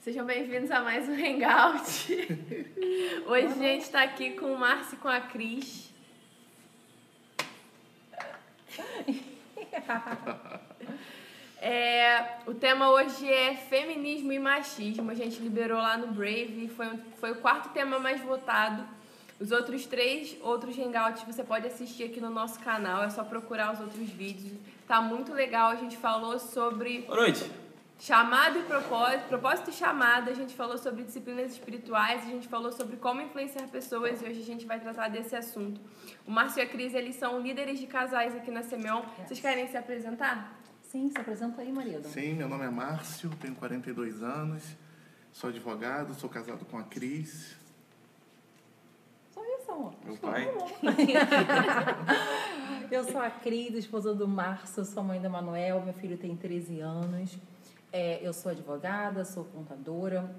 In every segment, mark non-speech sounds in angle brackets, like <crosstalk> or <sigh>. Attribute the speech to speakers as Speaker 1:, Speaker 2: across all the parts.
Speaker 1: Sejam bem-vindos a mais um Hangout. <laughs> Hoje a gente está aqui com o Márcio e com a Cris. <laughs> É, o tema hoje é feminismo e machismo. A gente liberou lá no Brave, foi, um, foi o quarto tema mais votado. Os outros três outros hangouts você pode assistir aqui no nosso canal, é só procurar os outros vídeos. Tá muito legal, a gente falou sobre.
Speaker 2: Boa noite!
Speaker 1: Chamado e propósito, propósito e chamada, a gente falou sobre disciplinas espirituais, a gente falou sobre como influenciar pessoas e hoje a gente vai tratar desse assunto. O Márcio e a Cris, eles são líderes de casais aqui na Semeon. Vocês querem se apresentar?
Speaker 3: Sim, se apresenta aí, marido.
Speaker 4: Sim, meu nome é Márcio, tenho 42 anos, sou advogado, sou casado com a Cris.
Speaker 3: Só isso, amor.
Speaker 2: Meu pai. <laughs>
Speaker 3: Eu sou a Cris, esposa do Márcio, sou mãe da Manuel, meu filho tem 13 anos. É, eu sou advogada, sou contadora,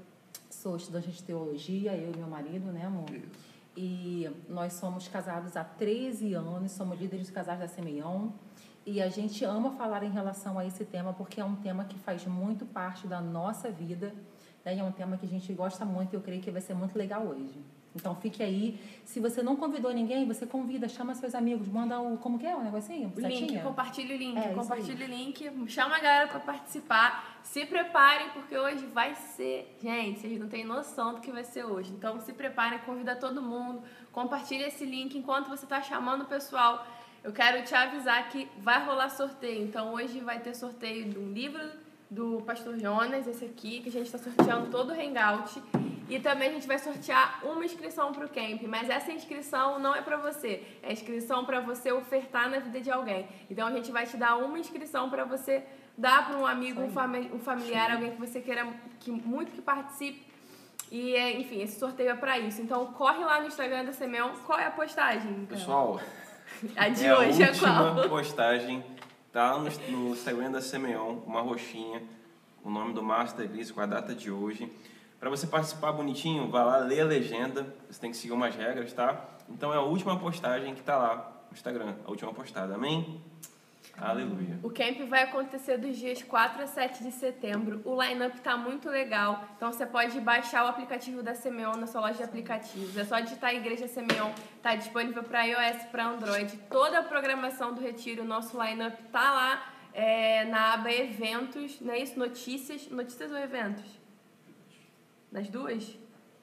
Speaker 3: sou estudante de teologia, eu e meu marido, né, amor?
Speaker 4: Isso.
Speaker 3: E nós somos casados há 13 anos, somos líderes de casais da Semeion. E a gente ama falar em relação a esse tema porque é um tema que faz muito parte da nossa vida. Né? E é um tema que a gente gosta muito e eu creio que vai ser muito legal hoje. Então fique aí. Se você não convidou ninguém, você convida, chama seus amigos, manda o. Como que é o negocinho?
Speaker 1: O link,
Speaker 3: Setinha?
Speaker 1: compartilha o link,
Speaker 3: É,
Speaker 1: compartilha o link, chama a galera pra participar. Se preparem, porque hoje vai ser. Gente, vocês não têm noção do que vai ser hoje. Então se preparem, convida todo mundo, compartilha esse link enquanto você tá chamando o pessoal. Eu quero te avisar que vai rolar sorteio. Então hoje vai ter sorteio de um livro do Pastor Jonas, esse aqui, que a gente está sorteando todo o Hangout. E também a gente vai sortear uma inscrição para o camp, mas essa inscrição não é para você, é inscrição para você ofertar na vida de alguém. Então a gente vai te dar uma inscrição para você dar para um amigo, um, fami um familiar, alguém que você queira que muito que participe. E é, enfim, esse sorteio é para isso. Então corre lá no Instagram da Semeon. Qual é a postagem?
Speaker 2: Pessoal,
Speaker 1: A de
Speaker 2: é
Speaker 1: hoje
Speaker 2: a
Speaker 1: é
Speaker 2: última
Speaker 1: qual?
Speaker 2: postagem. Tá no, no Instagram da Semeon, uma roxinha, o nome do da Igreja com a data de hoje. Para você participar bonitinho, vá lá, lê a legenda. Você tem que seguir umas regras, tá? Então é a última postagem que tá lá no Instagram, a última postada. Amém? Aleluia.
Speaker 1: O camp vai acontecer dos dias 4 a 7 de setembro. O line-up tá muito legal. Então você pode baixar o aplicativo da Semeon na sua loja de aplicativos. É só digitar Igreja Semeon. Tá disponível para iOS e para Android. Toda a programação do retiro, o nosso line-up tá lá é, na aba Eventos. Não é isso? Notícias. Notícias ou eventos? Nas duas?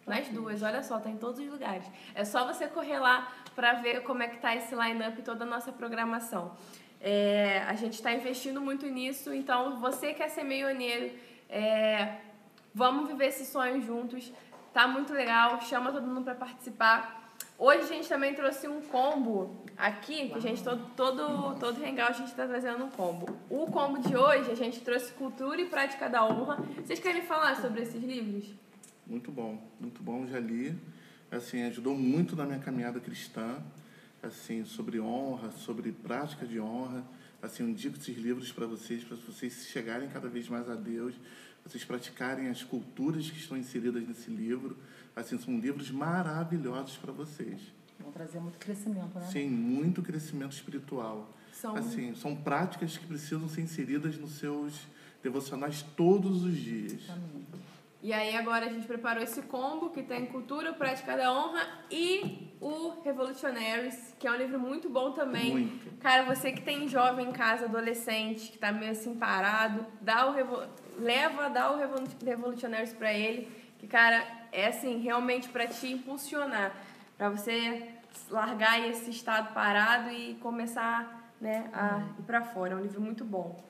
Speaker 1: Nas duas, olha só, tá em todos os lugares. É só você correr lá para ver como é que tá esse line-up e toda a nossa programação. É, a gente está investindo muito nisso, então você quer ser meioneiro, é, vamos viver esse sonho juntos. Tá muito legal, chama todo mundo para participar. Hoje a gente também trouxe um combo aqui, que a gente todo todo todo hangout a gente está trazendo um combo. O combo de hoje a gente trouxe Cultura e Prática da Honra. Vocês querem falar sobre esses livros?
Speaker 4: Muito bom, muito bom, já li. Assim, ajudou muito na minha caminhada cristã, assim, sobre honra, sobre prática de honra. Assim, eu indico esses livros para vocês, para vocês chegarem cada vez mais a Deus, vocês praticarem as culturas que estão inseridas nesse livro. Assim, são livros maravilhosos para vocês.
Speaker 3: Vão trazer muito crescimento, né?
Speaker 4: Sim, muito crescimento espiritual.
Speaker 1: São
Speaker 4: Assim, são práticas que precisam ser inseridas nos seus devocionais todos os dias.
Speaker 3: Amém.
Speaker 1: E aí agora a gente preparou esse combo que tem Cultura, Prática da Honra e o Revolutionaries, que é um livro muito bom também.
Speaker 4: Muito.
Speaker 1: Cara, você que tem jovem em casa, adolescente, que tá meio assim parado, dá o revo... leva, dá o Revolu- Revolutionaries pra ele, que cara, é assim, realmente pra te impulsionar, pra você largar esse estado parado e começar, né, a ir pra fora. É um livro muito bom.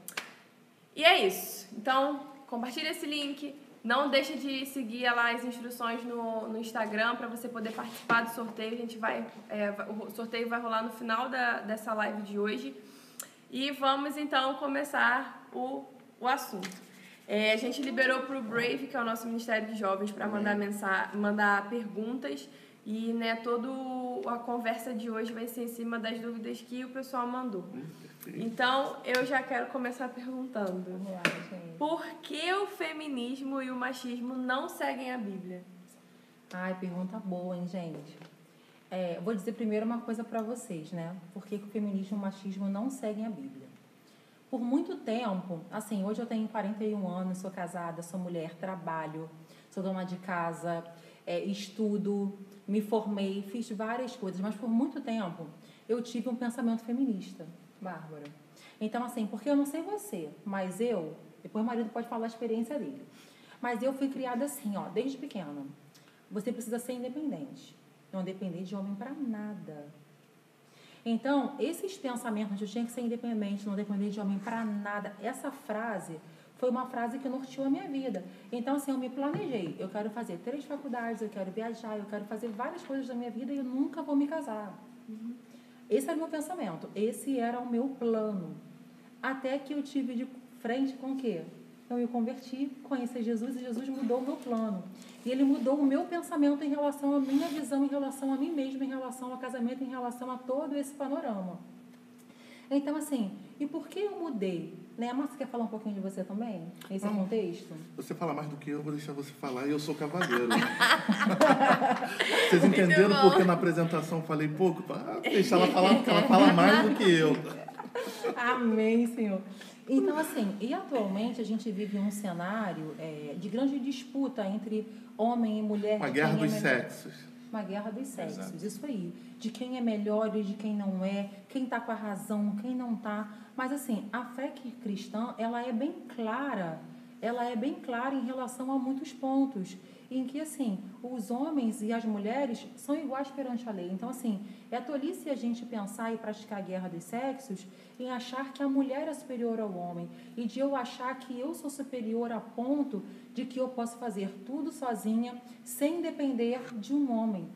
Speaker 1: E é isso. Então, compartilha esse link. Não deixa de seguir lá as instruções no, no Instagram para você poder participar do sorteio. A gente vai, é, o sorteio vai rolar no final da, dessa live de hoje. E vamos então começar o, o assunto. É, a gente liberou para o Brave, que é o nosso Ministério de Jovens, para mandar, mensa mandar perguntas. E né, toda a conversa de hoje vai ser em cima das dúvidas que o pessoal mandou. Então, eu já quero começar perguntando.
Speaker 3: Vamos lá, gente.
Speaker 1: Por que o feminismo e o machismo não seguem a Bíblia?
Speaker 3: Ai, pergunta boa, hein, gente? É, vou dizer primeiro uma coisa para vocês, né? Por que, que o feminismo e o machismo não seguem a Bíblia? por muito tempo, assim, hoje eu tenho 41 anos, sou casada, sou mulher, trabalho, sou dona de casa, é, estudo, me formei, fiz várias coisas, mas por muito tempo eu tive um pensamento feminista, Bárbara. Então, assim, porque eu não sei você, mas eu, depois o marido pode falar a experiência dele, mas eu fui criada assim, ó, desde pequena. Você precisa ser independente, não depender de homem para nada. Então, esses pensamentos de eu tinha que ser independente, não depender de homem para nada, essa frase foi uma frase que norteou a minha vida. Então, assim, eu me planejei. Eu quero fazer três faculdades, eu quero viajar, eu quero fazer várias coisas da minha vida e eu nunca vou me casar. Uhum. Esse era o meu pensamento. Esse era o meu plano. Até que eu tive de frente com o quê? Eu me converti, conheci Jesus e Jesus mudou o meu plano. E ele mudou o meu pensamento em relação à minha visão, em relação a mim mesma, em relação ao casamento, em relação a todo esse panorama. Então, assim, e por que eu mudei? Né? Márcia, quer falar um pouquinho de você também, nesse Não, contexto?
Speaker 4: Você fala mais do que eu, vou deixar você falar e eu sou cavaleiro. <laughs> Vocês entenderam porque na apresentação falei pouco? Ah, deixa ela falar, porque ela fala mais do que eu. <laughs>
Speaker 3: Amém, Senhor. Então, assim, e atualmente a gente vive um cenário é, de grande disputa entre homem e mulher.
Speaker 4: Uma guerra dos é sexos.
Speaker 3: Uma guerra dos sexos, Exato. isso aí. De quem é melhor e de quem não é, quem está com a razão, quem não está. Mas, assim, a fé cristã, ela é bem clara, ela é bem clara em relação a muitos pontos em que, assim, os homens e as mulheres são iguais perante a lei. Então, assim, é tolice a gente pensar e praticar a guerra dos sexos em achar que a mulher é superior ao homem e de eu achar que eu sou superior a ponto de que eu posso fazer tudo sozinha sem depender de um homem.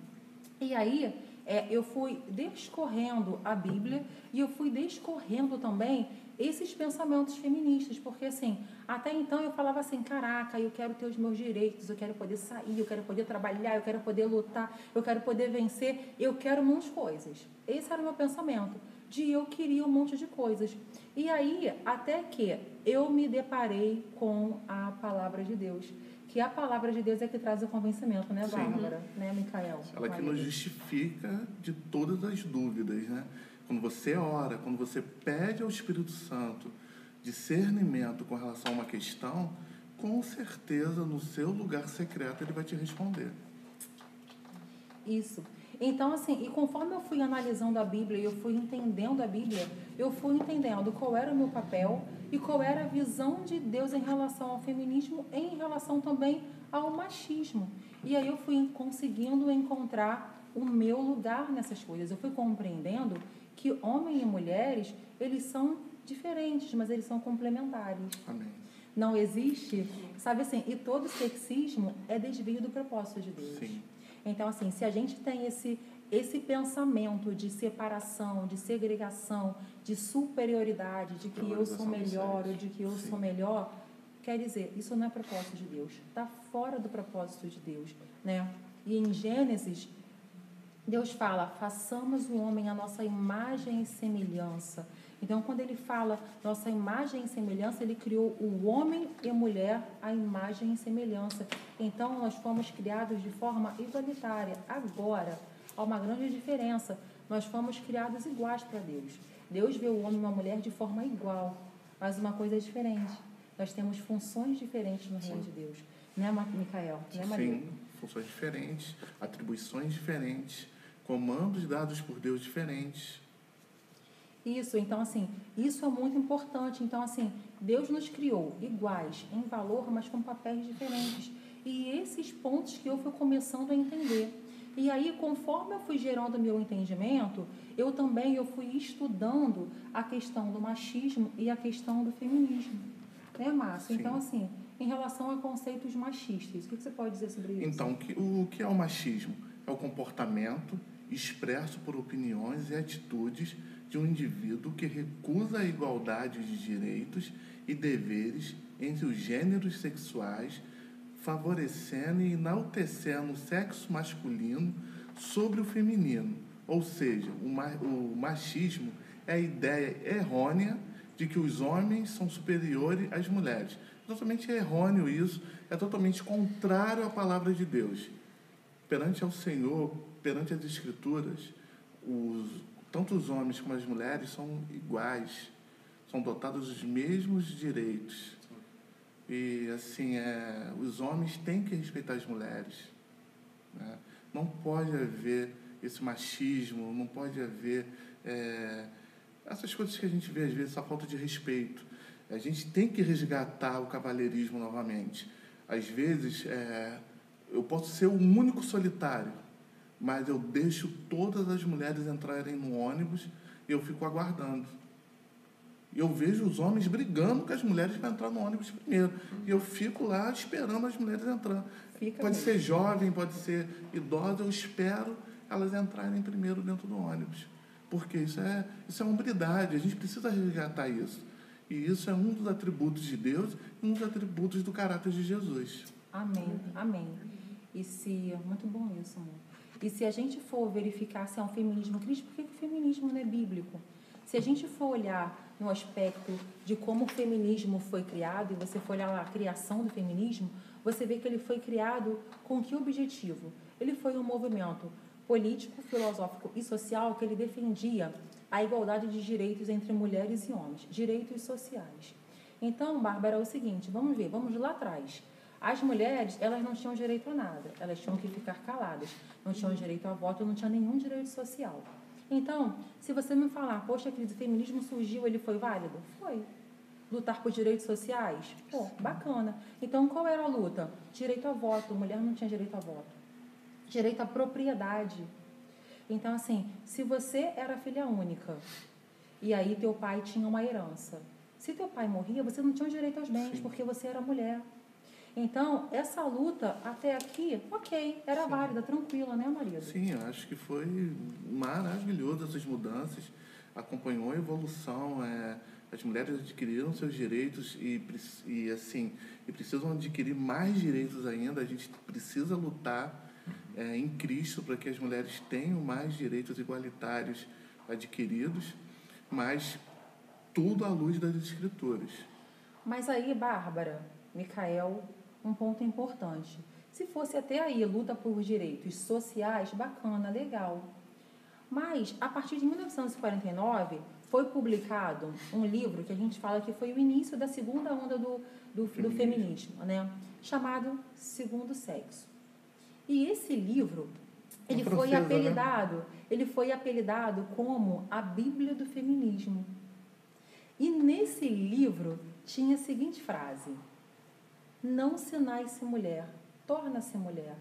Speaker 3: E aí, é, eu fui descorrendo a Bíblia e eu fui descorrendo também esses pensamentos feministas, porque assim, até então eu falava assim, caraca, eu quero ter os meus direitos, eu quero poder sair, eu quero poder trabalhar, eu quero poder lutar, eu quero poder vencer, eu quero um monte de coisas. Esse era o meu pensamento, de eu queria um monte de coisas. E aí, até que eu me deparei com a palavra de Deus que a palavra de Deus é que traz o convencimento, né, Bárbara? Sim. Né, Micael?
Speaker 4: Ela que nos justifica de todas as dúvidas, né? Quando você ora, quando você pede ao Espírito Santo discernimento com relação a uma questão, com certeza no seu lugar secreto ele vai te responder.
Speaker 3: Isso. Então, assim, e conforme eu fui analisando a Bíblia e eu fui entendendo a Bíblia, eu fui entendendo qual era o meu papel e qual era a visão de Deus em relação ao feminismo em relação também ao machismo. E aí eu fui conseguindo encontrar o meu lugar nessas coisas. Eu fui compreendendo que homens e mulheres, eles são diferentes, mas eles são complementares.
Speaker 4: Amém.
Speaker 3: Não existe, sabe assim, e todo sexismo é desvio do propósito de Deus.
Speaker 4: Sim.
Speaker 3: Então, assim, se a gente tem esse, esse pensamento de separação, de segregação, de superioridade, de que eu sou melhor ou de que eu Sim. sou melhor, quer dizer, isso não é propósito de Deus. Está fora do propósito de Deus, né? E em Gênesis, Deus fala: façamos o homem a nossa imagem e semelhança. Então, quando ele fala nossa imagem e semelhança, ele criou o homem e a mulher a imagem e semelhança. Então, nós fomos criados de forma igualitária. Agora, há uma grande diferença. Nós fomos criados iguais para Deus. Deus vê o homem e a mulher de forma igual, mas uma coisa é diferente. Nós temos funções diferentes no reino de Deus. Né, Micael? Né,
Speaker 4: Maria? Sim, funções diferentes, atribuições diferentes comandos dados por Deus diferentes.
Speaker 3: Isso, então assim, isso é muito importante. Então assim, Deus nos criou iguais em valor, mas com papéis diferentes. E esses pontos que eu fui começando a entender. E aí, conforme eu fui gerando meu entendimento, eu também eu fui estudando a questão do machismo e a questão do feminismo. Né, Márcio? Então, assim, em relação a conceitos machistas, o que você pode dizer sobre isso?
Speaker 4: Então, o que é o machismo? É o comportamento expresso por opiniões e atitudes de um indivíduo que recusa a igualdade de direitos e deveres entre os gêneros sexuais, favorecendo e enaltecendo o sexo masculino sobre o feminino. Ou seja, o machismo é a ideia errônea de que os homens são superiores às mulheres. É totalmente errôneo isso, é totalmente contrário à palavra de Deus. Perante ao Senhor, perante as Escrituras, os, tanto os homens como as mulheres são iguais, são dotadas dos mesmos direitos. E, assim, é, os homens têm que respeitar as mulheres. Né? Não pode haver esse machismo, não pode haver é, essas coisas que a gente vê às vezes, essa falta de respeito. A gente tem que resgatar o cavalheirismo novamente. Às vezes, é, eu posso ser o único solitário, mas eu deixo todas as mulheres entrarem no ônibus e eu fico aguardando. E eu vejo os homens brigando com as mulheres para entrar no ônibus primeiro. E eu fico lá esperando as mulheres entrando.
Speaker 3: Fica
Speaker 4: pode
Speaker 3: mesmo.
Speaker 4: ser jovem, pode ser idosa, eu espero elas entrarem primeiro dentro do ônibus. Porque isso é, isso é hombridade, a gente precisa resgatar isso. E isso é um dos atributos de Deus e um dos atributos do caráter de Jesus.
Speaker 3: Amém, amém. E se. Muito bom isso, amor. E se a gente for verificar se é um feminismo cristão, por que o feminismo não é bíblico? Se a gente for olhar no aspecto de como o feminismo foi criado, e você for olhar a criação do feminismo, você vê que ele foi criado com que objetivo? Ele foi um movimento político, filosófico e social que ele defendia a igualdade de direitos entre mulheres e homens, direitos sociais. Então, Bárbara, é o seguinte, vamos ver, vamos lá atrás. As mulheres, elas não tinham direito a nada, elas tinham que ficar caladas, não tinham direito a voto, não tinham nenhum direito social. Então, se você me falar, poxa, querido, o feminismo surgiu, ele foi válido? Foi. Lutar por direitos sociais? Pô, bacana. Então, qual era a luta? Direito a voto, mulher não tinha direito a voto. Direito à propriedade. Então, assim, se você era filha única e aí teu pai tinha uma herança, se teu pai morria, você não tinha direito aos bens,
Speaker 4: Sim.
Speaker 3: porque você era mulher. Então, essa luta até aqui, ok, era válida, tranquila, né, marido?
Speaker 4: Sim, acho que foi maravilhoso essas mudanças. Acompanhou a evolução. É, as mulheres adquiriram seus direitos e, e assim e precisam adquirir mais direitos ainda. A gente precisa lutar é, em Cristo para que as mulheres tenham mais direitos igualitários adquiridos, mas tudo à luz das escrituras.
Speaker 3: Mas aí, Bárbara, Micael, um ponto importante. Se fosse até aí luta por direitos sociais, bacana, legal. Mas, a partir de 1949, foi publicado um livro que a gente fala que foi o início da segunda onda do, do, do feminismo, né? chamado Segundo Sexo. E esse livro, ele foi
Speaker 4: né?
Speaker 3: apelidado, ele foi apelidado como a Bíblia do Feminismo. E nesse livro tinha a seguinte frase: Não se nasce mulher, torna-se mulher.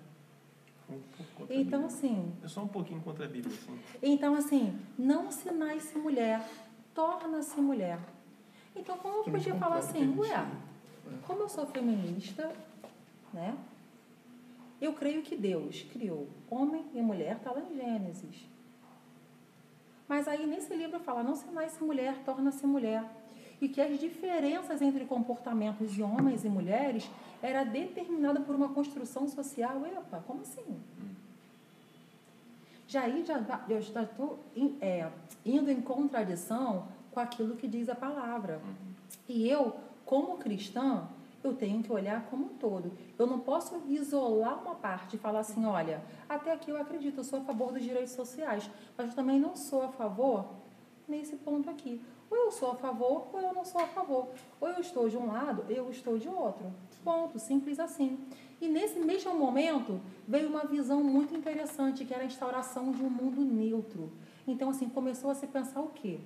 Speaker 2: Um
Speaker 3: Então,
Speaker 2: Bíblia.
Speaker 3: assim,
Speaker 2: Eu sou um pouquinho contra a Bíblia, assim.
Speaker 3: então, assim, não se nasce mulher, torna-se mulher. Então, como eu podia falar assim, ué, como eu sou feminista, né? Eu creio que Deus criou homem e mulher, está lá em Gênesis. Mas aí nesse livro fala, não se nasce mulher, torna-se mulher. E que as diferenças entre comportamentos de homens e mulheres era determinada por uma construção social. Epa, como assim? Já aí já, eu estou é, indo em contradição com aquilo que diz a palavra. E eu, como cristã, eu tenho que olhar como um todo. Eu não posso isolar uma parte e falar assim, olha, até aqui eu acredito, eu sou a favor dos direitos sociais, mas eu também não sou a favor nesse ponto aqui. Ou eu sou a favor, ou eu não sou a favor. Ou eu estou de um lado, eu estou de outro. Ponto, simples assim. E nesse mesmo momento veio uma visão muito interessante, que era a instauração de um mundo neutro. Então, assim, começou a se pensar o quê?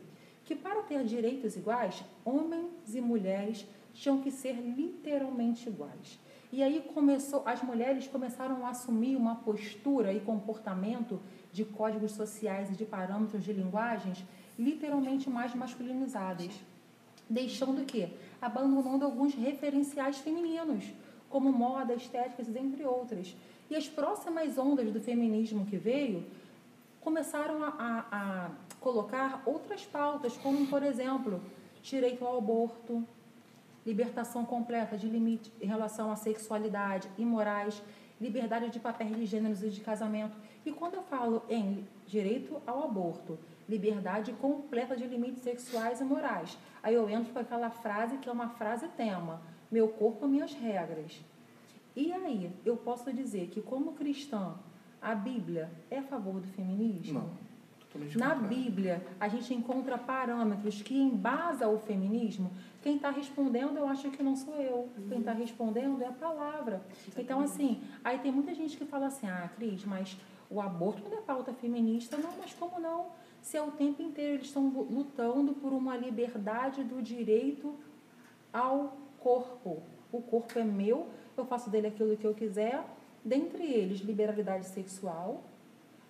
Speaker 3: Que para ter direitos iguais, homens e mulheres tinham que ser literalmente iguais. E aí começou, as mulheres começaram a assumir uma postura e comportamento de códigos sociais e de parâmetros de linguagens literalmente mais masculinizadas, deixando o quê? Abandonando alguns referenciais femininos, como moda, estéticas, entre outras. E as próximas ondas do feminismo que veio começaram a, a, a colocar outras pautas, como, por exemplo, direito ao aborto, libertação completa de limite em relação à sexualidade e morais, liberdade de papéis de gêneros e de casamento. E quando eu falo em direito ao aborto, liberdade completa de limites sexuais e morais, aí eu entro com aquela frase que é uma frase tema: meu corpo, minhas regras. E aí, eu posso dizer que, como cristã, a Bíblia é a favor do feminismo?
Speaker 4: Não.
Speaker 3: Na. Bíblia, a gente encontra parâmetros que embasam o feminismo. Quem está respondendo, eu acho que não sou eu. Quem está respondendo é a palavra. Então, assim, aí tem muita gente que fala assim, ah, Cris, mas o aborto não é pauta feminista. Não, mas como não? Se é o tempo inteiro eles estão lutando por uma liberdade do direito ao corpo. O corpo é meu, eu faço dele aquilo que eu quiser. Dentre eles, liberalidade sexual,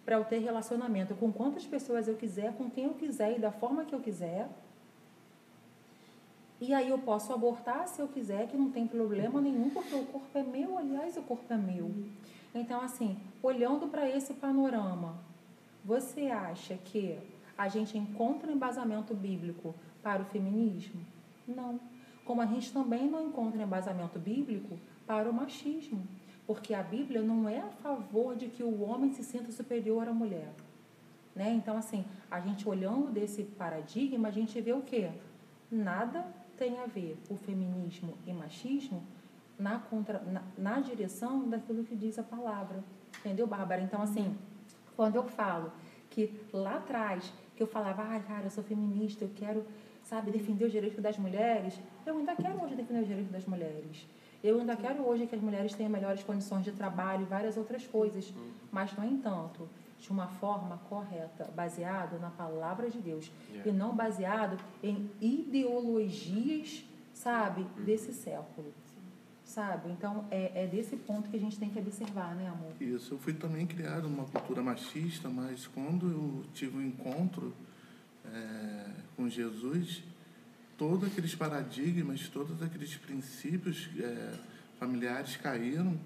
Speaker 3: para eu ter relacionamento com quantas pessoas eu quiser, com quem eu quiser e da forma que eu quiser. E aí eu posso abortar se eu quiser, que não tem problema nenhum, porque o corpo é meu, aliás, o corpo é meu. Então, assim, olhando para esse panorama, você acha que a gente encontra embasamento bíblico para o feminismo? Não. Como a gente também não encontra embasamento bíblico para o machismo. Porque a Bíblia não é a favor de que o homem se sinta superior à mulher. Né? Então, assim, a gente olhando desse paradigma, a gente vê o quê? Nada tem a ver o feminismo e machismo na, contra, na, na direção daquilo que diz a palavra. Entendeu, Bárbara? Então, assim, quando eu falo que lá atrás, que eu falava, ai, cara, eu sou feminista, eu quero, sabe, defender os direitos das mulheres, eu ainda quero hoje defender os direitos das mulheres. Eu ainda quero hoje que as mulheres tenham melhores condições de trabalho e várias outras coisas. Mas, no entanto, de uma forma correta, baseado na palavra de Deus
Speaker 2: Yeah.
Speaker 3: e não baseado em ideologias, sabe, desse século. Sabe? Então, é, é desse ponto que a gente tem que observar, né, amor?
Speaker 4: Isso, eu fui também criado numa cultura machista, mas quando eu tive um encontro é, com Jesus, todos aqueles paradigmas, todos aqueles princípios é, familiares caíram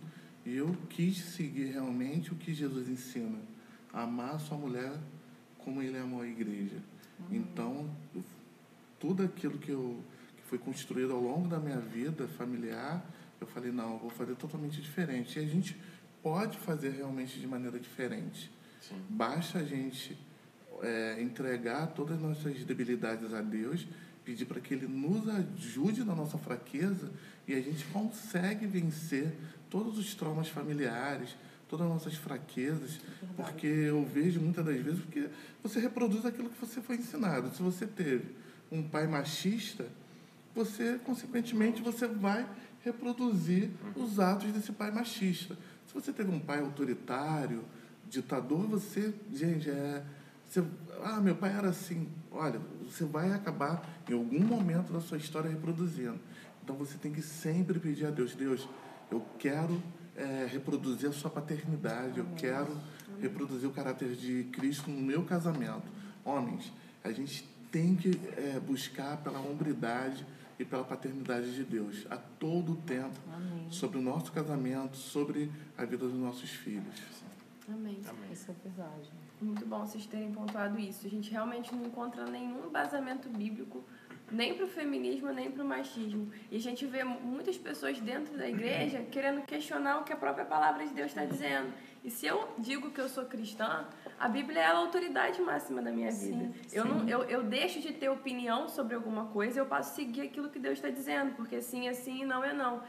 Speaker 4: e eu quis seguir realmente o que Jesus ensina, amar a sua mulher como ele amou a igreja. Então, eu- tudo aquilo que, eu, que foi construído ao longo da minha vida familiar, eu falei, não, eu vou fazer totalmente diferente. E a gente pode fazer realmente de maneira diferente.
Speaker 2: Sim.
Speaker 4: Basta a gente é, entregar todas as nossas debilidades a Deus, pedir para que Ele nos ajude na nossa fraqueza e a gente consegue vencer todos os traumas familiares, todas as nossas fraquezas, porque eu vejo muitas das vezes porque você reproduz aquilo que você foi ensinado. Se você teve um pai machista, você, consequentemente, você vai reproduzir os atos desse pai machista. Se você teve um pai autoritário, ditador, você, gente, é, você, ah, meu pai era assim. Olha, você vai acabar em algum momento da sua história reproduzindo. Então você tem que sempre pedir a Deus, Deus, eu quero é, reproduzir a sua paternidade, eu quero reproduzir o caráter de Cristo no meu casamento. Homens, a gente tem que é, buscar pela hombridade e pela paternidade de Deus a todo tempo
Speaker 3: Amém.
Speaker 4: sobre o nosso casamento, sobre a vida dos nossos filhos.
Speaker 1: Amém.
Speaker 2: Amém.
Speaker 3: Isso é verdade.
Speaker 1: Muito bom vocês terem pontuado isso. A gente realmente não encontra nenhum embasamento bíblico, nem para o feminismo, nem para o machismo. E a gente vê muitas pessoas dentro da igreja querendo questionar o que a própria palavra de Deus está dizendo. E se eu digo que eu sou cristã, a Bíblia é a autoridade máxima da minha vida.
Speaker 3: Sim,
Speaker 1: eu, não, eu, eu deixo de ter opinião sobre alguma coisa, eu passo a seguir aquilo que Deus está dizendo, porque sim é sim e não é não.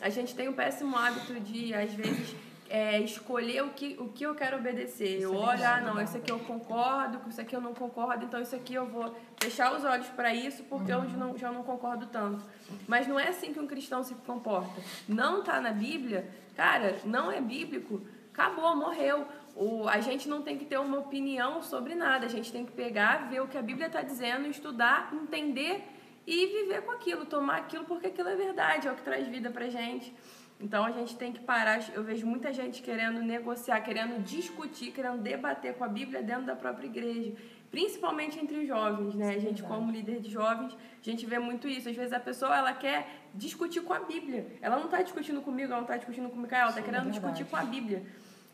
Speaker 1: A gente tem o péssimo hábito de, às vezes, é, escolher o que, o que eu quero obedecer.
Speaker 3: Isso
Speaker 1: eu
Speaker 3: é
Speaker 1: olho, ah, não, isso aqui eu concordo, com isso aqui eu não concordo, então isso aqui eu vou fechar os olhos para isso porque eu já não, já não concordo tanto. Mas não é assim que um cristão se comporta. Não está na Bíblia, cara, não é bíblico, acabou, morreu. O, a gente não tem que ter uma opinião sobre nada, a gente tem que pegar, ver o que a Bíblia está dizendo, estudar, entender e viver com aquilo, tomar aquilo porque aquilo é verdade, é o que traz vida pra gente. Então a gente tem que parar. Eu vejo muita gente querendo negociar, querendo discutir, querendo debater com a Bíblia dentro da própria igreja, principalmente entre os jovens, né? A gente,
Speaker 3: Verdade.
Speaker 1: como líder de jovens, a gente vê muito isso. Às vezes a pessoa ela quer discutir com a Bíblia. Ela não está discutindo comigo, ela não está discutindo com o Micael, ela está
Speaker 3: Sim,
Speaker 1: querendo
Speaker 3: é
Speaker 1: discutir com a Bíblia.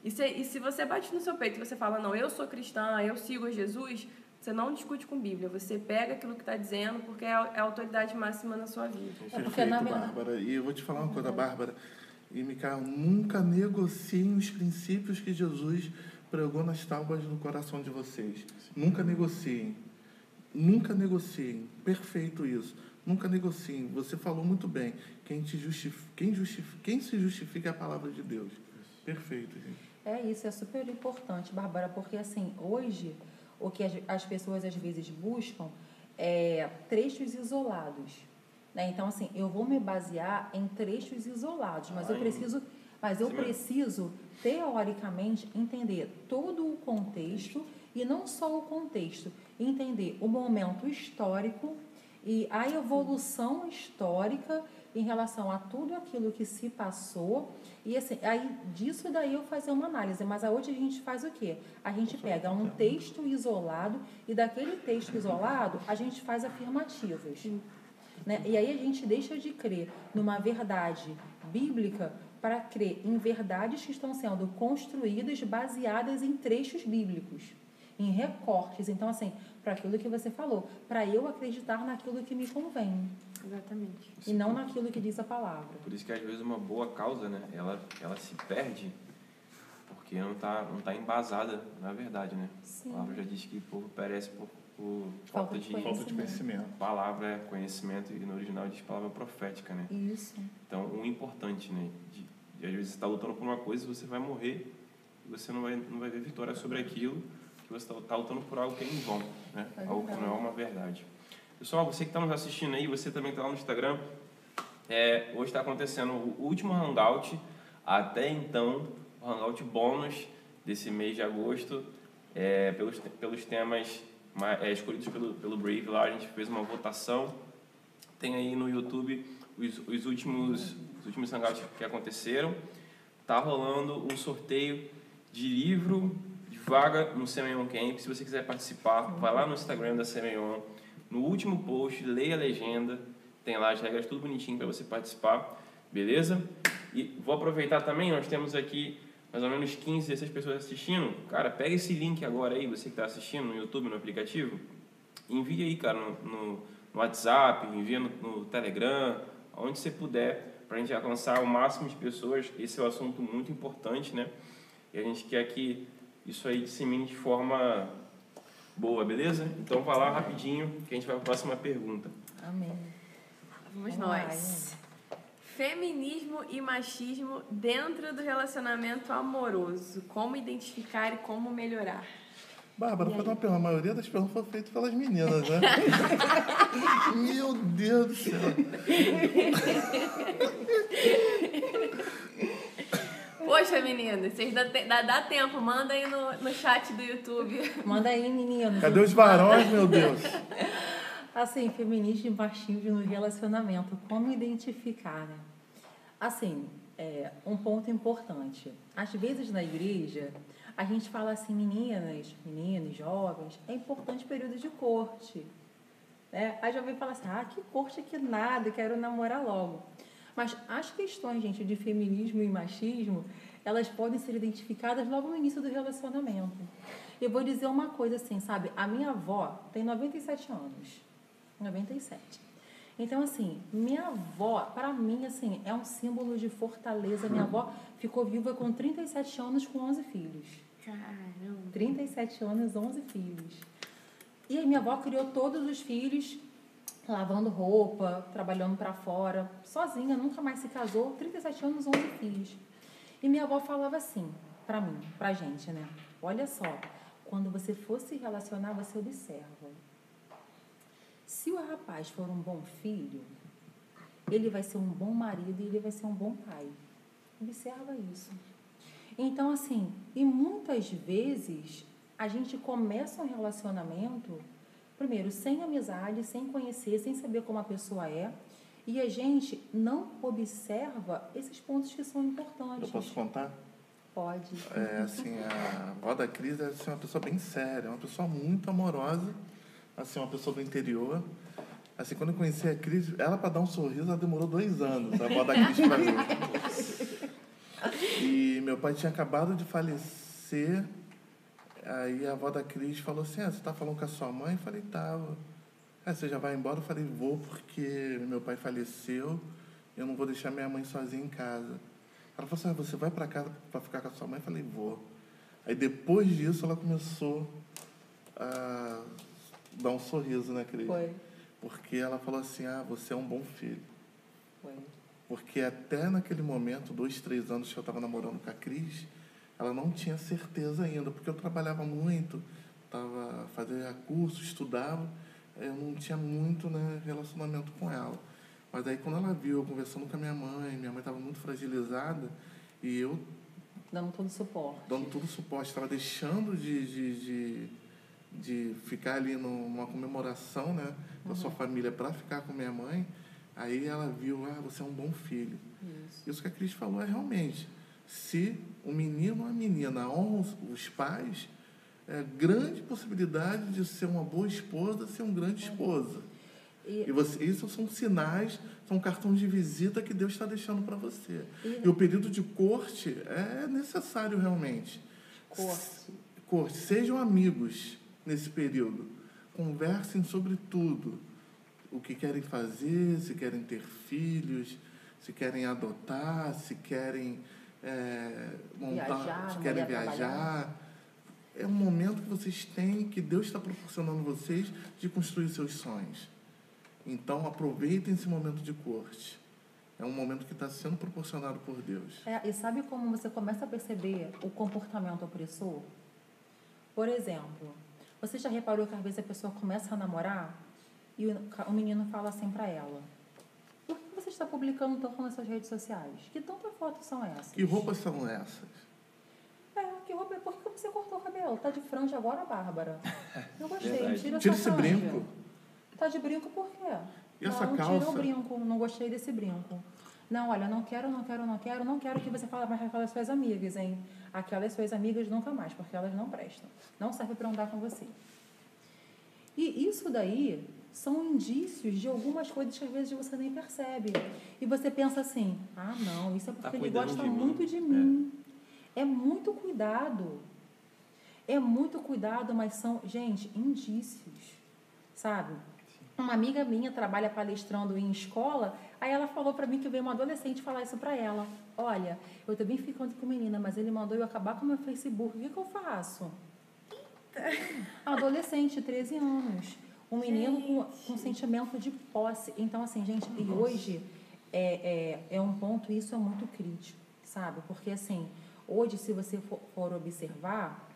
Speaker 1: E se, e se você bate no seu peito e você fala, não, eu sou cristã, eu sigo Jesus, você não discute com Bíblia. Você pega aquilo que está dizendo, porque é a, é a autoridade máxima na sua vida.
Speaker 3: É porque, na
Speaker 4: Perfeito,
Speaker 3: verdade-
Speaker 4: Bárbara. E eu vou te falar uma coisa, Bárbara e Micael, nunca negociem os princípios que Jesus pregou nas tábuas no coração de vocês. Nunca negociem. Nunca negociem. Perfeito isso. Nunca negociem. Você falou muito bem. Quem, te justifica, quem, justifica, quem se justifica é a palavra de Deus. Perfeito, gente.
Speaker 3: É isso, é super importante, Bárbara, porque assim, hoje o que as, as pessoas às vezes buscam é trechos isolados. Né? Então, assim, eu vou me basear em trechos isolados, mas eu
Speaker 2: Ai.
Speaker 3: preciso, mas eu
Speaker 2: Sim,
Speaker 3: preciso, teoricamente, entender todo o contexto e não só o contexto, entender o momento histórico e a evolução histórica em relação a tudo aquilo que se passou. E assim, aí disso daí eu fazer uma análise, mas hoje a gente faz o quê? A gente pega um texto isolado e daquele texto isolado a gente faz afirmativas. Né? E aí a gente deixa de crer numa verdade bíblica para crer em verdades que estão sendo construídas baseadas em trechos bíblicos, em recortes. Então, assim, para aquilo que você falou, para eu acreditar naquilo que me convém
Speaker 1: Exatamente.
Speaker 3: e não naquilo que diz a palavra.
Speaker 2: Por isso que às vezes uma boa causa, né, ela, ela se perde porque não está não tá embasada na verdade, né?
Speaker 3: Sim.
Speaker 2: A palavra já diz que o povo perece por, por
Speaker 3: Falta
Speaker 2: falta
Speaker 3: de
Speaker 2: de
Speaker 4: Falta de conhecimento.
Speaker 2: palavra, é conhecimento, e no original diz palavra profética, né?
Speaker 3: Isso.
Speaker 2: Então, o importante, né, de, de às vezes você está lutando por uma coisa e você vai morrer e você não vai, não vai ver vitória sobre aquilo que você está lutando por algo que é em vão, né?
Speaker 3: É
Speaker 2: algo que não é uma verdade. Pessoal, você que está nos assistindo aí, você também está lá no Instagram, é, hoje está acontecendo o último Hangout, até então, o Hangout bônus desse mês de agosto, é, pelos, pelos temas ma- é, escolhidos pelo, pelo Brave lá, a gente fez uma votação, tem aí no YouTube os, os últimos os últimos hangouts que aconteceram. Tá rolando um sorteio de livro vaga no Semeion Camp. Se você quiser participar, vai lá no Instagram da Semeion. No último post, leia a legenda. Tem lá as regras tudo bonitinho para você participar. Beleza? E vou aproveitar também, nós temos aqui mais ou menos 15, 16 pessoas assistindo. Cara, pega esse link agora aí, você que está assistindo no YouTube, no aplicativo. Envia aí, cara, no, no WhatsApp, envia no, no Telegram, onde você puder, para a gente alcançar o máximo de pessoas. Esse é um assunto muito importante, né? E a gente quer que isso aí dissemine de forma boa, beleza? Então vai lá rapidinho que a gente vai para a próxima pergunta.
Speaker 3: Amém.
Speaker 1: Vamos
Speaker 3: Vamos lá,
Speaker 1: nós. Feminismo e machismo dentro do relacionamento amoroso. Como identificar e como melhorar?
Speaker 4: Bárbara, foi uma pergunta. A maioria das perguntas foram feitas pelas meninas, né? <laughs> Meu Deus do céu. <laughs>
Speaker 1: Poxa, meninas, vocês dá, te- dá, dá tempo, manda aí no, no chat do YouTube.
Speaker 3: Manda aí, meninos.
Speaker 4: Cadê os varões, meu Deus?
Speaker 3: Assim, feminismo e machismo no relacionamento, como identificar, né? Assim, é, um ponto importante. Às vezes na igreja, a gente fala assim, meninas, meninos, jovens, é importante período de corte. Né? Aí jovem fala assim, ah, que corte que nada, quero namorar logo. Mas as questões, gente, de feminismo e machismo, elas podem ser identificadas logo no início do relacionamento. Eu vou dizer uma coisa assim, sabe? A minha avó tem 97 anos. 97. Então, assim, minha avó, para mim, assim, é um símbolo de fortaleza. Minha avó ficou viva com 37 anos com 11 filhos.
Speaker 1: Caramba.
Speaker 3: 37 anos, 11 filhos. E aí minha avó criou todos os filhos lavando roupa, trabalhando para fora, sozinha, nunca mais se casou, 37 anos, 11 filhos. E minha avó falava assim, para mim, pra gente, né? Olha só, quando você for se relacionar, você observa. Se o rapaz for um bom filho, ele vai ser um bom marido e ele vai ser um bom pai. Observa isso. Então, assim, e muitas vezes a gente começa um relacionamento, primeiro, sem amizade, sem conhecer, sem saber como a pessoa é, e a gente não observa esses pontos que são
Speaker 4: Eu
Speaker 3: importantes.
Speaker 4: posso contar?
Speaker 3: Pode.
Speaker 4: É, assim, a avó da Cris é assim, uma pessoa bem séria, uma pessoa muito amorosa, assim, uma pessoa do interior. Assim, quando eu conheci a Cris, ela para dar um sorriso, ela demorou dois anos, a avó da Cris para mim. <laughs> E meu pai tinha acabado de falecer, aí a avó da Cris falou assim, ah, você tá falando com a sua mãe? Eu falei, tava. Ah, você já vai embora? Eu falei, vou, porque meu pai faleceu, eu não vou deixar minha mãe sozinha em casa. Ela falou assim, ah, você vai para casa para ficar com a sua mãe? Eu falei, vou. Aí depois disso ela começou a dar um sorriso, né, Cris?
Speaker 3: Foi.
Speaker 4: Porque ela falou assim, ah, você é um bom filho.
Speaker 3: Foi.
Speaker 4: Porque até naquele momento, dois, três anos que eu estava namorando com a Cris, ela não tinha certeza ainda, porque eu trabalhava muito, tava fazendo curso, estudava, eu não tinha muito né, relacionamento com ela. Mas aí quando ela viu eu conversando com a minha mãe, minha mãe estava muito fragilizada e eu
Speaker 3: Dando todo o suporte.
Speaker 4: dando todo o suporte, estava deixando de, de, de, de ficar ali numa comemoração né, com a sua família para ficar com minha mãe, aí ela viu, ah, você é um bom filho.
Speaker 3: Isso.
Speaker 4: Isso que a Cris falou é realmente, se o menino ou a menina honra os- pais, é grande possibilidade de ser uma boa esposa, ser um grande esposa.
Speaker 3: E,
Speaker 4: E você, isso são sinais, são cartões de visita que Deus está deixando para você.
Speaker 3: E-
Speaker 4: E o período de corte é necessário realmente.
Speaker 3: corte.
Speaker 4: Corte, sejam amigos nesse período. Conversem sobre tudo. O que querem fazer, se querem ter filhos, se querem adotar, se querem é, montar,
Speaker 3: Viajar,
Speaker 4: querem viajar.
Speaker 3: trabalhar.
Speaker 4: É um momento que vocês têm, que Deus está proporcionando a vocês de construir seus sonhos. Então aproveitem esse momento de corte. É um momento que está sendo proporcionado por Deus.
Speaker 3: É, e sabe como você começa a perceber o comportamento opressor? Por exemplo, você já reparou que às vezes a pessoa começa a namorar e o, menino fala assim pra ela: está publicando tanto nas suas redes sociais? Que tantas fotos são essas?
Speaker 4: Que roupas são essas?
Speaker 3: É, que roupa? Por que você cortou o cabelo? Tá de franja agora, Bárbara? <laughs> Não gostei.
Speaker 2: Verdade.
Speaker 3: Tira,
Speaker 4: Tira
Speaker 3: essa
Speaker 4: esse
Speaker 3: franja.
Speaker 4: brinco.
Speaker 3: Tá de brinco por quê?
Speaker 4: E
Speaker 3: não,
Speaker 4: essa
Speaker 3: tira
Speaker 4: calça?
Speaker 3: o brinco. Não gostei desse brinco. Não, olha, não quero, não quero, não quero, não quero que você fale mais com aquelas suas amigas, hein? Aquelas suas amigas nunca mais, porque elas não prestam. Não serve para andar com você. E isso daí são indícios de algumas coisas que às vezes você nem percebe. E você pensa assim: ah, não, isso é porque
Speaker 2: Tá
Speaker 3: ele gosta
Speaker 2: de mim.
Speaker 3: muito de mim. É. muito cuidado. É muito cuidado, mas são, gente, indícios. Sabe? Uma amiga minha trabalha palestrando em escola, aí ela falou para mim que veio uma adolescente falar isso para ela. Olha, eu também ficando com menina, mas ele mandou eu acabar com o meu Facebook. O que, que eu faço? Adolescente, 13 anos. Um menino com, com sentimento de posse. Então, assim, gente, e hoje é, é, é um ponto, isso é muito crítico, sabe? Porque, assim, hoje, se você for, for observar,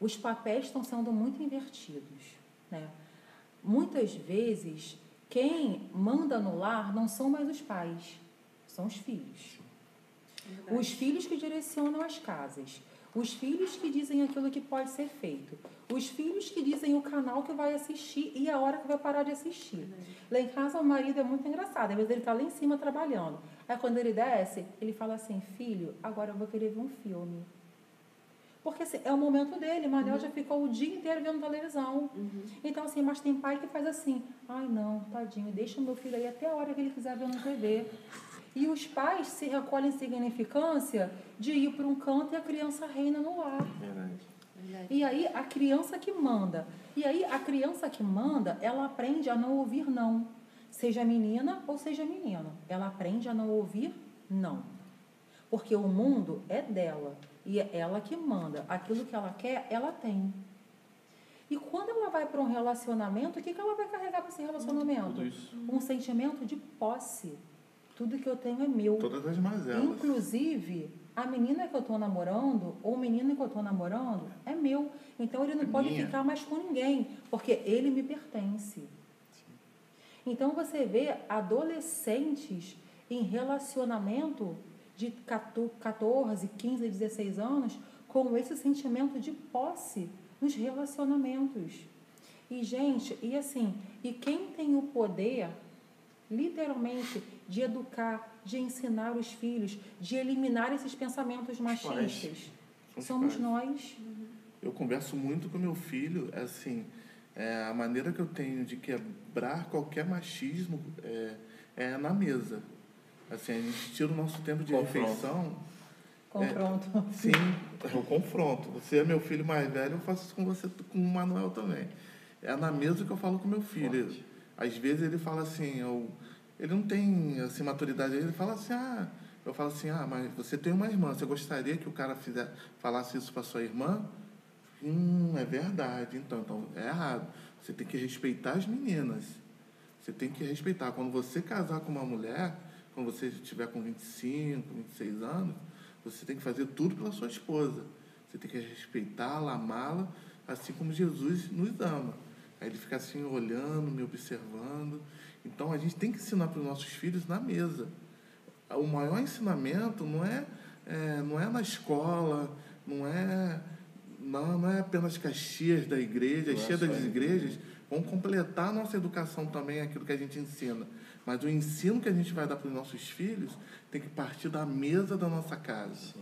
Speaker 3: os papéis estão sendo muito invertidos, né? Muitas vezes, quem manda no lar não são mais os pais, são os filhos. Os filhos que direcionam as casas. Os filhos que dizem aquilo que pode ser feito. Os filhos que dizem o canal que vai assistir e a hora que vai parar de assistir. Lá em casa, o marido é muito engraçado. Às vezes ele está lá em cima trabalhando. Aí quando ele desce, ele fala assim: Filho, agora eu vou querer ver um filme. Porque assim, é o momento dele. Manel já ficou o dia inteiro vendo televisão. Então, assim, mas tem pai que faz assim: Ai, não, tadinho, deixa o meu filho aí até a hora que ele quiser ver na TV. E os pais se recolhem significância de ir para um canto e a criança reina no lar.
Speaker 2: Verdade.
Speaker 3: E aí a criança que manda. E aí a criança que manda, ela aprende a não ouvir não. Seja menina ou seja menino. Ela aprende a não ouvir não. Porque o mundo é dela. E é ela que manda. Aquilo que ela quer, ela tem. E quando ela vai para um relacionamento, o que, que ela vai carregar para esse relacionamento?
Speaker 2: Tudo isso.
Speaker 3: Um sentimento de posse. Tudo que eu tenho é meu.
Speaker 4: Todas as mazelas.
Speaker 3: Inclusive, a menina que eu estou namorando, ou o menino que eu estou namorando, é meu. Então ele não
Speaker 4: É
Speaker 3: pode
Speaker 4: minha.
Speaker 3: ficar mais com ninguém, porque ele me pertence. Então você vê adolescentes em relacionamento de 14, 15, 16 anos com esse sentimento de posse nos relacionamentos. E, gente, e assim, e quem tem o poder, literalmente, de educar, de ensinar os filhos, de eliminar esses pensamentos machistas?
Speaker 4: Os
Speaker 3: Somos
Speaker 4: pais.
Speaker 3: nós.
Speaker 4: Eu converso muito com meu filho, assim, é, a maneira que eu tenho de quebrar qualquer machismo é, é na mesa. Assim, a gente tira o nosso tempo de
Speaker 2: Confronto.
Speaker 4: refeição.
Speaker 3: Confronto.
Speaker 4: Sim, é o confronto. Você é meu filho mais velho, eu faço isso com você, com o Manuel também. É na mesa que eu falo com meu filho.
Speaker 2: Forte.
Speaker 4: Às vezes ele fala assim, eu, ele não tem assim, maturidade, ele fala assim, ah, eu falo assim, ah, mas você tem uma irmã, você gostaria que o cara fizer, falasse isso para sua irmã? Hum, é verdade, então, então é errado. Você tem que respeitar as meninas. Você tem que respeitar. Quando você casar com uma mulher, quando você estiver com 25, 26 anos, você tem que fazer tudo pela sua esposa. Você tem que respeitá-la, amá-la. assim como Jesus nos ama. Aí ele fica assim olhando, me observando. Então a gente tem que ensinar para os nossos filhos na mesa. O maior ensinamento não é, é não é na escola, não é não, não é apenas que as tias da igreja, as
Speaker 2: é
Speaker 4: das igrejas vão completar a nossa educação também, aquilo que a gente ensina. Mas o ensino que a gente vai dar para os nossos filhos tem que partir da mesa da nossa casa.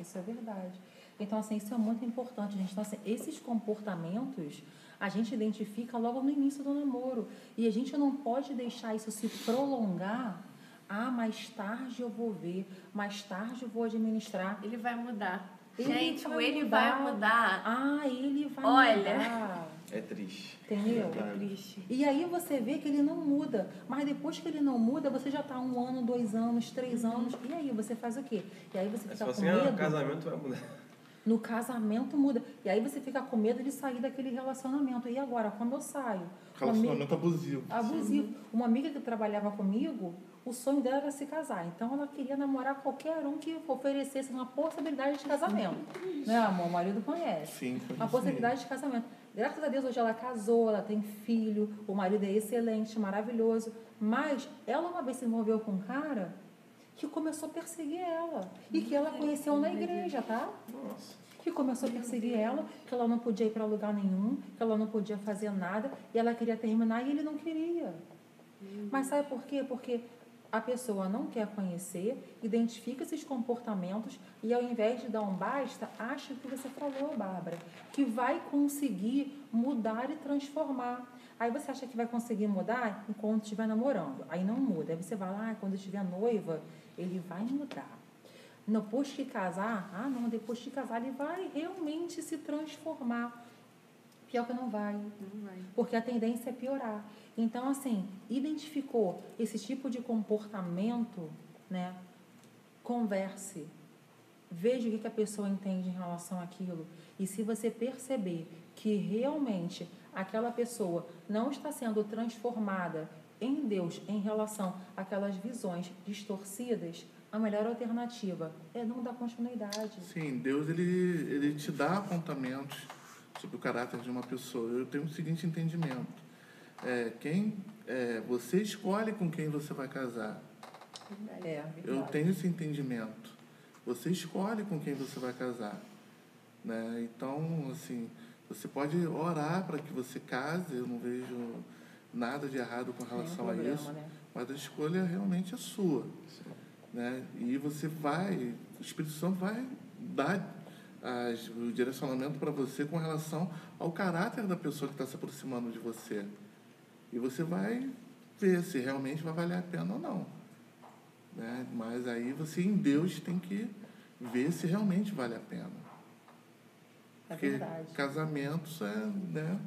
Speaker 3: Isso é verdade. Então, assim, isso é muito importante, gente. Então, assim, esses comportamentos a gente identifica logo no início do namoro. E a gente não pode deixar isso se prolongar. Ah, mais tarde eu vou ver, mais tarde eu vou administrar.
Speaker 1: Ele vai mudar.
Speaker 3: Ele
Speaker 1: Gente,
Speaker 3: vai
Speaker 1: o ele
Speaker 3: mudar.
Speaker 1: vai mudar.
Speaker 3: Ah, ele vai
Speaker 1: Olha.
Speaker 3: mudar.
Speaker 2: É triste.
Speaker 3: Entendeu?
Speaker 1: É triste.
Speaker 3: E aí você vê que ele não muda. Mas depois que ele não muda, você já está um ano, dois anos, três anos. E aí você faz o quê? E aí você
Speaker 2: Aí
Speaker 3: fica
Speaker 2: fala
Speaker 3: com
Speaker 2: assim, ah,
Speaker 3: medo.
Speaker 2: o casamento vai mudar.
Speaker 3: No casamento muda. E aí você fica com medo de sair daquele relacionamento. E agora, quando eu saio? Amiga-
Speaker 4: Relacionamento abusivo.
Speaker 3: abusivo. Uma amiga que trabalhava comigo, o sonho dela era se casar. Então ela queria namorar qualquer um que oferecesse uma possibilidade de casamento. né, amor? O marido conhece.
Speaker 4: Sim,
Speaker 3: Uma possibilidade de casamento. Graças a Deus hoje ela casou, ela tem filho, o marido é excelente, maravilhoso. Mas ela uma vez se envolveu com um cara que começou a perseguir ela. E que ela conheceu na igreja, tá?
Speaker 2: Nossa.
Speaker 3: que começou a perseguir ela, que ela não podia ir para lugar nenhum, que ela não podia fazer nada, e ela queria terminar e ele não queria. Mas sabe por quê? Porque a pessoa não quer conhecer, identifica esses comportamentos e ao invés de dar um basta, acha o que você falou, Bárbara, que vai conseguir mudar e transformar. Aí você acha que vai conseguir mudar enquanto estiver namorando. Aí não muda. Aí você vai lá, ah, quando estiver noiva, ele vai mudar. Depois que casar, ah não, depois de casar ele vai realmente se transformar. Pior que não vai,
Speaker 1: Não vai.
Speaker 3: porque a tendência é piorar. Então, assim, identificou esse tipo de comportamento, né? Converse. Veja o que que a pessoa entende em relação àquilo. E se você perceber que realmente aquela pessoa não está sendo transformada em Deus em relação àquelas visões distorcidas, a melhor alternativa é não dar continuidade.
Speaker 4: Sim, Deus ele, ele te dá apontamentos sobre o caráter de uma pessoa. Eu tenho o seguinte entendimento: é, quem é, você escolhe com quem você vai casar.
Speaker 3: É,
Speaker 4: Eu tenho esse entendimento. Você escolhe com quem você vai casar, né? Então, assim, você pode orar para que você case. Eu não vejo nada de errado com relação a
Speaker 3: problema,
Speaker 4: isso.
Speaker 3: né?
Speaker 4: Mas a escolha realmente é sua. Né? E você vai, o Espírito Santo vai dar as, o direcionamento para você com relação ao caráter da pessoa que está se aproximando de você. E você vai ver se realmente vai valer a pena ou não. Né? Mas aí você, em Deus, tem que ver se realmente vale a pena.
Speaker 3: É
Speaker 4: Porque
Speaker 3: verdade.
Speaker 4: casamentos é, né,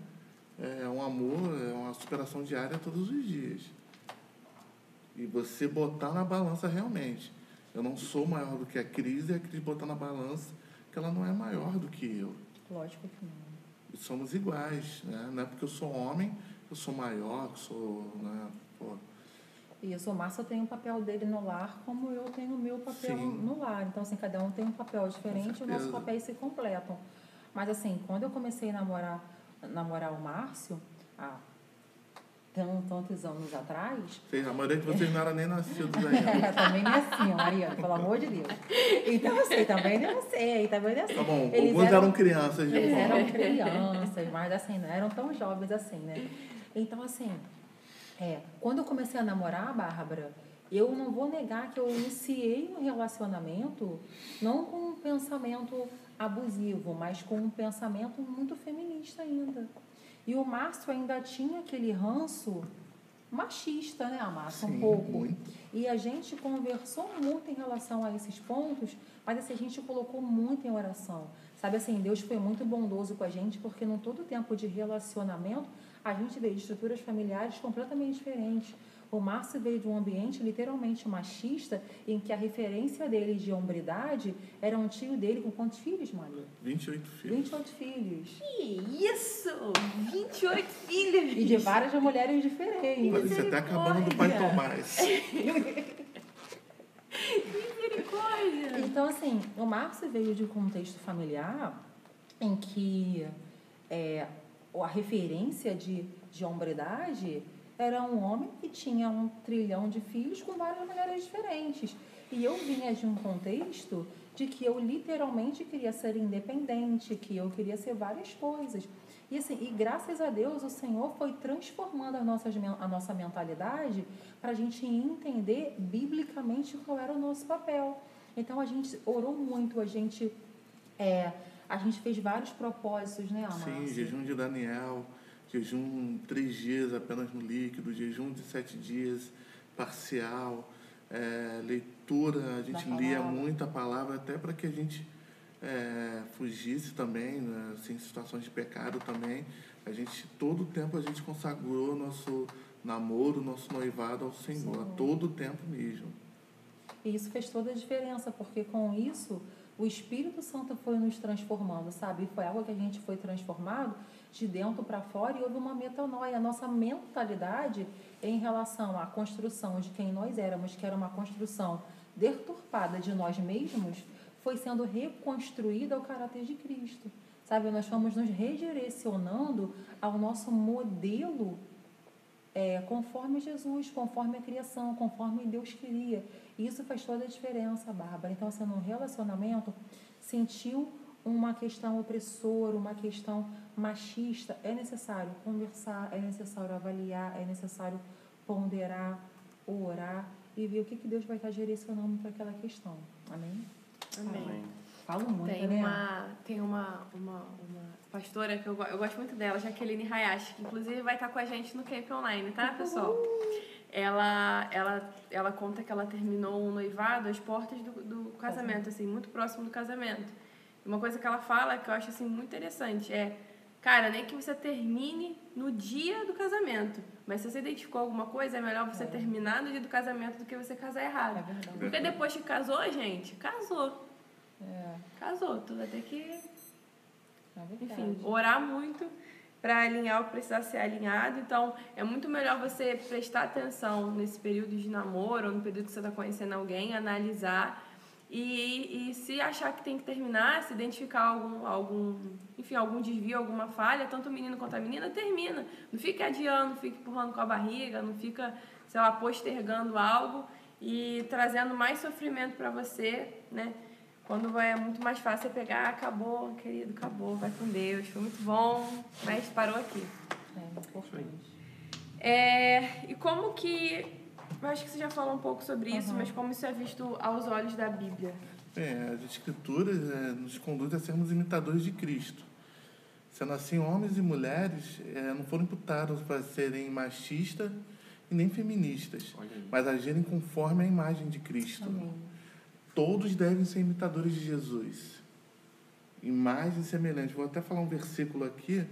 Speaker 4: é um amor, é uma superação diária todos os dias. E você botar na balança realmente. Eu não sou maior do que a Cris e a Cris botar na balança que ela não é maior do que eu.
Speaker 3: Lógico que não.
Speaker 4: E somos iguais, né? Não é porque eu sou homem, eu sou maior, que sou, né? Pô,
Speaker 3: Isso, o Márcio tem o papel dele no lar, como eu tenho o meu papel
Speaker 4: Sim.
Speaker 3: no lar. Então, assim, cada um tem um papel diferente e os nossos papéis se completam. Mas, assim, quando eu comecei a namorar, namorar o Márcio, há tão, tantos anos atrás,
Speaker 4: vocês- a maioria de vocês não era nem nascidos ainda. <laughs>
Speaker 3: também não é assim, Mariana, pelo amor de Deus. Então, assim, também não sei, também é assim.
Speaker 4: Tá bom,
Speaker 3: Eles
Speaker 4: alguns
Speaker 3: eram-
Speaker 4: eram crianças
Speaker 3: Eles
Speaker 4: boa.
Speaker 3: eram crianças, mas assim, não eram tão jovens assim, né? Então, assim, é, quando eu comecei a namorar a Bárbara, eu não vou negar que eu iniciei um relacionamento não com um pensamento abusivo, mas com um pensamento muito feminista ainda. E o Márcio ainda tinha aquele ranço machista, né, Márcio? Um pouco.
Speaker 4: muito.
Speaker 3: E a gente conversou muito em relação a esses pontos, mas assim, a gente colocou muito em oração. Sabe assim, Deus foi muito bondoso com a gente, porque no todo tempo de relacionamento, a gente de estruturas familiares completamente diferentes. O Márcio veio de um ambiente literalmente machista, em que a referência dele de hombridade era um tio dele com quantos filhos, Maria?
Speaker 4: 28 filhos.
Speaker 3: 28 filhos.
Speaker 1: Que isso! 28 filhos!
Speaker 3: E de várias mulheres diferentes.
Speaker 4: Você está acabando do pai. Tomás.
Speaker 1: Misericórdia!
Speaker 3: Então, assim, o Márcio veio de um contexto familiar em que é, a referência de, de hombridade era um homem que tinha um trilhão de filhos com várias mulheres diferentes. E eu vinha de um contexto de que eu literalmente queria ser independente, que eu queria ser várias coisas. E, assim, e graças a Deus o Senhor foi transformando a nossa, a nossa mentalidade para a gente entender biblicamente qual era o nosso papel. Então a gente orou muito, a gente, é, a gente fez vários propósitos, né, Amar?
Speaker 4: Sim, jejum de Daniel, jejum três dias apenas no líquido, jejum de sete dias parcial, é, leitura, a gente lia muita palavra até para que a gente é, fugisse também, né, assim, situações de pecado também. A gente, todo o tempo, a gente consagrou nosso namoro, nosso noivado ao Senhor, a todo tempo mesmo.
Speaker 3: E isso fez toda a diferença, porque com isso o Espírito Santo foi nos transformando, sabe? E foi algo que a gente foi transformado de dentro para fora e houve uma metanoia. A nossa mentalidade em relação à construção de quem nós éramos, que era uma construção deturpada de nós mesmos, foi sendo reconstruída ao caráter de Cristo. Sabe, nós fomos nos redirecionando ao nosso modelo é, conforme Jesus, conforme a criação, conforme Deus queria. E isso faz toda a diferença, Bárbara. Então, assim, um relacionamento, sentiu uma questão opressora, uma questão machista, é necessário conversar, é necessário avaliar, é necessário ponderar, orar e ver o que, que Deus vai estar direcionando para aquela questão. Amém?
Speaker 1: Amém.
Speaker 3: Falo muito,
Speaker 1: tem
Speaker 3: né?
Speaker 1: Uma, tem uma, uma, uma pastora que eu, eu gosto muito dela, Jaqueline Hayashi, que inclusive vai estar com a gente no Camp Online, tá, pessoal? Ela, ela, ela conta que ela terminou um noivado às portas do, do casamento, assim, muito próximo do casamento. Uma coisa que ela fala que eu acho assim muito interessante é, cara, nem que você termine no dia do casamento, mas se você identificou alguma coisa, é melhor você é. terminar no dia do casamento do que você casar errado. É Porque depois que casou, gente, casou. É. Casou, tu vai ter que, é enfim, orar muito para alinhar o que precisar ser alinhado. Então, é muito melhor você prestar atenção nesse período de namoro ou no período que você está conhecendo alguém, analisar e, e se achar que tem que terminar, se identificar algum, algum, enfim, algum desvio, alguma falha, tanto o menino quanto a menina, termina. Não fica adiando, não fica empurrando com a barriga, não fica, sei lá, postergando algo e trazendo mais sofrimento para você, né? Quando é muito mais fácil você pegar, acabou, querido, acabou, vai com Deus, foi muito bom, mas parou aqui.
Speaker 3: É, importante.
Speaker 1: É, e como que. Eu acho que você já falou um pouco sobre isso, uhum. mas como isso é visto aos olhos da Bíblia?
Speaker 4: É, as Escrituras é, nos conduzem a sermos imitadores de Cristo. Sendo assim, homens e mulheres é, não foram imputados para serem machistas e nem feministas, mas agirem conforme a imagem de Cristo. Amém todos devem ser imitadores de Jesus. Imagem semelhante. Vou até falar um versículo aqui,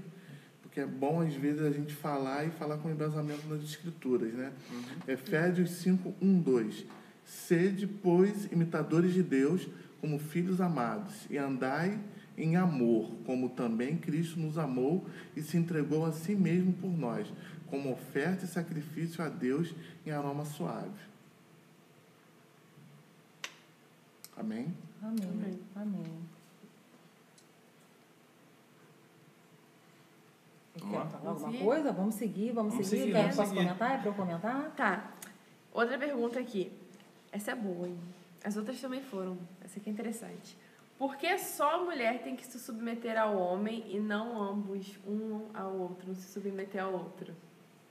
Speaker 4: porque é bom às vezes a gente falar e falar com embasamento nas escrituras, né? Uhum. Efésios 5, 1, 2. Sede, pois, imitadores de Deus como filhos amados, e andai em amor, como também Cristo nos amou e se entregou a si mesmo por nós, como oferta e sacrifício a Deus em aroma suave. Amém?
Speaker 3: Amém. Amém. Amém. Quer falar alguma coisa? Vamos seguir, vamos, vamos seguir. seguir. Quer, vamos posso seguir. comentar? É para eu comentar?
Speaker 1: Tá. Outra pergunta aqui. Essa é boa, hein? As outras também foram. Essa aqui é interessante. Por que só a mulher tem que se submeter ao homem e não ambos, um ao outro, não se submeter ao outro?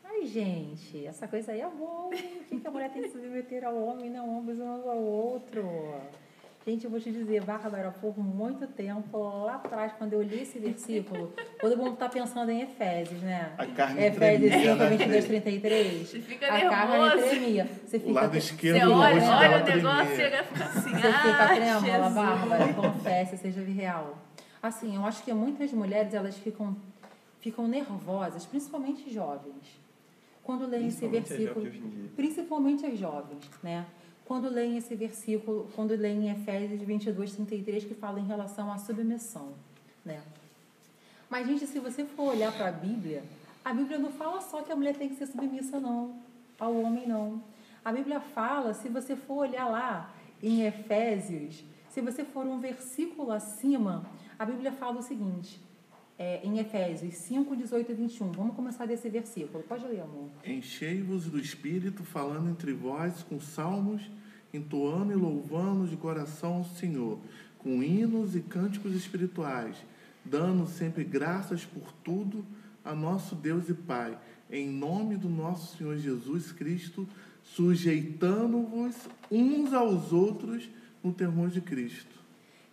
Speaker 3: Ai, gente, essa coisa aí é boa. Por que a mulher tem que se submeter ao homem e não ambos um ao outro? Gente, eu vou te dizer, Bárbara, por muito tempo, lá atrás, quando eu li esse versículo, <laughs> todo mundo está pensando em Efésios, né?
Speaker 4: A carne
Speaker 3: Efésios 5, 22, 33.
Speaker 1: Você fica
Speaker 3: a
Speaker 1: nervoso.
Speaker 3: carne tremia. Você fica,
Speaker 4: o lado esquerdo
Speaker 1: você olha, olha o negócio, chega a ficar assim,
Speaker 3: Você fica trêmula, Bárbara, confesse, seja real. Assim, eu acho que muitas mulheres, elas ficam, ficam nervosas, principalmente jovens, quando leem esse versículo. Principalmente as jovens, né? Quando leem esse versículo, quando leem Efésios 22, 33, que fala em relação à submissão, né? Mas, gente, se você for olhar para a Bíblia, a Bíblia não fala só que a mulher tem que ser submissa, não, ao homem, não. A Bíblia fala, se você for olhar lá em Efésios, se você for um versículo acima, a Bíblia fala o seguinte: é, em Efésios 5, 18 e 21. Vamos começar desse versículo. Pode ler, amor.
Speaker 4: Enchei-vos do Espírito, falando entre vós com salmos, entoando e louvando de coração ao Senhor, com hinos e cânticos espirituais, dando sempre graças por tudo a nosso Deus e Pai, em nome do nosso Senhor Jesus Cristo, sujeitando-vos uns aos outros no temor de Cristo.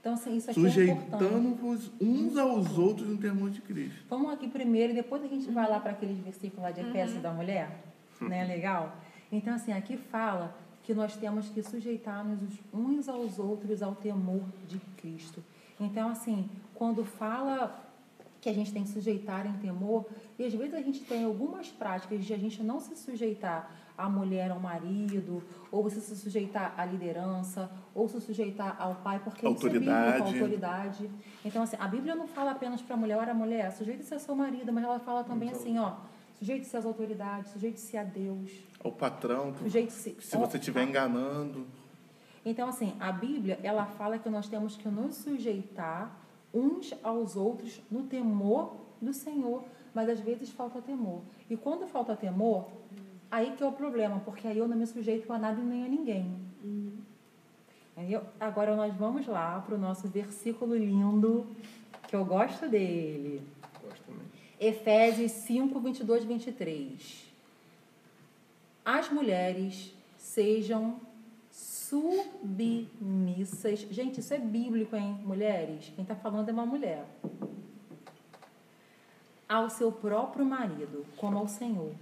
Speaker 3: Então, assim, isso aqui é importante.
Speaker 4: Sujeitando-vos uns aos outros no temor de Cristo.
Speaker 3: Vamos aqui primeiro e depois a gente vai lá para aqueles versículos lá de Efésios da mulher. Né? Legal? Então, assim, aqui fala que nós temos que sujeitar-nos uns aos outros ao temor de Cristo. Então, assim, quando fala que a gente tem que sujeitar em temor, e às vezes a gente tem algumas práticas de a gente não se sujeitar a mulher ao marido, ou você se sujeitar à liderança, ou se sujeitar ao pai, porque
Speaker 4: Autoridade.
Speaker 3: isso é bíblico, autoridade. Então, assim, a Bíblia não fala apenas para a mulher, ora mulher, sujeite-se ao seu marido, mas ela fala também assim, ó, sujeite-se às autoridades, sujeite-se a Deus,
Speaker 4: Ao patrão,
Speaker 3: sujeite-se...
Speaker 4: se você estiver enganando.
Speaker 3: Então, assim, a Bíblia, ela fala que nós temos que nos sujeitar uns aos outros no temor do Senhor, mas às vezes falta temor. E quando falta temor, aí que é o problema, porque aí eu não me sujeito a nada e nem a ninguém. Entendeu? Agora nós vamos lá para o nosso versículo lindo, que eu gosto dele.
Speaker 2: Gosto também.
Speaker 3: Efésios 5, 22, 23. As mulheres sejam submissas. Gente, isso é bíblico, hein, mulheres? Quem está falando é uma mulher. Ao seu próprio marido, como ao Senhor.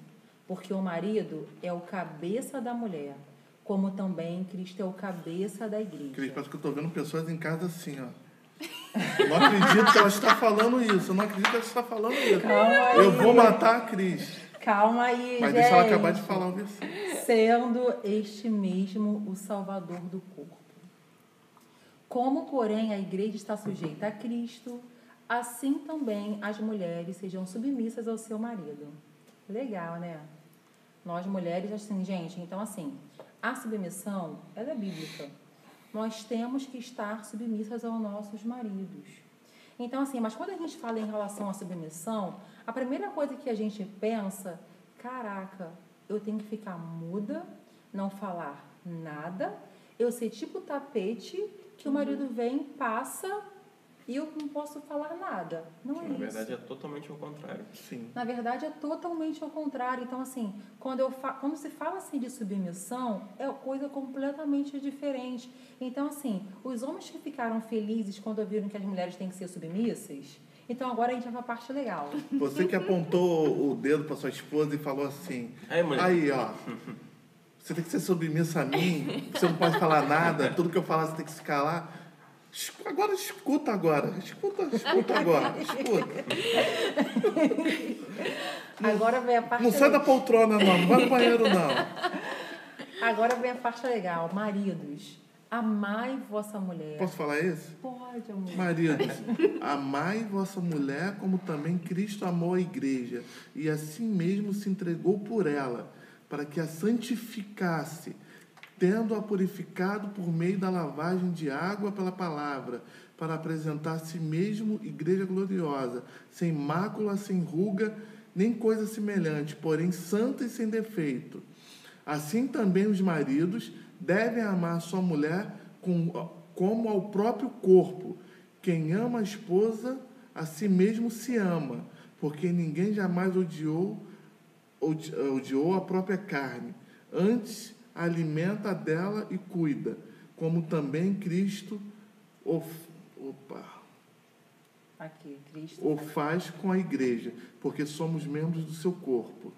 Speaker 3: Porque o marido é o cabeça da mulher, como também Cristo é o cabeça da igreja.
Speaker 4: Cris, parece que eu estou vendo pessoas em casa assim, ó. Não acredito que ela está falando isso. Eu não acredito que ela está falando isso.
Speaker 3: Calma aí.
Speaker 4: Eu vou matar a Cris.
Speaker 3: Calma aí,
Speaker 4: Mas
Speaker 3: gente.
Speaker 4: deixa ela acabar de falar o versículo.
Speaker 3: sendo este mesmo o Salvador do corpo. Como, porém, a igreja está sujeita a Cristo, assim também as mulheres sejam submissas ao seu marido. Legal, né? Nós mulheres, assim, gente, então assim, a submissão, ela é bíblica. Nós temos que estar submissas aos nossos maridos. Então, assim, mas quando a gente fala em relação à submissão, a primeira coisa que a gente pensa, caraca, eu tenho que ficar muda, não falar nada, eu ser tipo tapete que o marido vem, passa e eu não posso falar nada. Não é
Speaker 2: Na
Speaker 3: isso.
Speaker 2: verdade, é totalmente o contrário.
Speaker 4: Sim.
Speaker 3: Na verdade, é totalmente ao contrário. Então, assim, quando, eu fa quando se fala assim de submissão, é coisa completamente diferente. Então, assim, os homens que ficaram felizes quando viram que as mulheres têm que ser submissas, então agora a gente vai para a parte legal. <laughs>
Speaker 4: Você que apontou o dedo para sua esposa e falou assim:
Speaker 2: Aí, mulher.
Speaker 4: Aí, ó. Você tem que ser submissa a mim, você não pode falar nada, tudo que eu falar você tem que se calar. Agora escuta agora, escuta, <laughs> escuta agora, escuta. <laughs>
Speaker 3: Agora vem a parte
Speaker 4: Não sai da poltrona não, não vai no banheiro não. <laughs>
Speaker 3: Agora vem a parte legal. Maridos, amai vossa mulher.
Speaker 4: Posso falar esse?
Speaker 3: Pode, amor.
Speaker 4: Maridos, amai vossa mulher como também Cristo amou a igreja e assim mesmo se entregou por ela, para que a santificasse, tendo-a purificado por meio da lavagem de água pela palavra, para apresentar a si mesmo igreja gloriosa, sem mácula, sem ruga, nem coisa semelhante, porém santa e sem defeito. Assim também os maridos devem amar a sua mulher com- como ao próprio corpo. Quem ama a esposa, a si mesmo se ama, porque ninguém jamais odiou, odi- odiou a própria carne. Antes, alimenta dela e cuida, como também Cristo o, opa,
Speaker 3: Aqui, Cristo.
Speaker 4: o faz com a igreja, porque somos membros do seu corpo.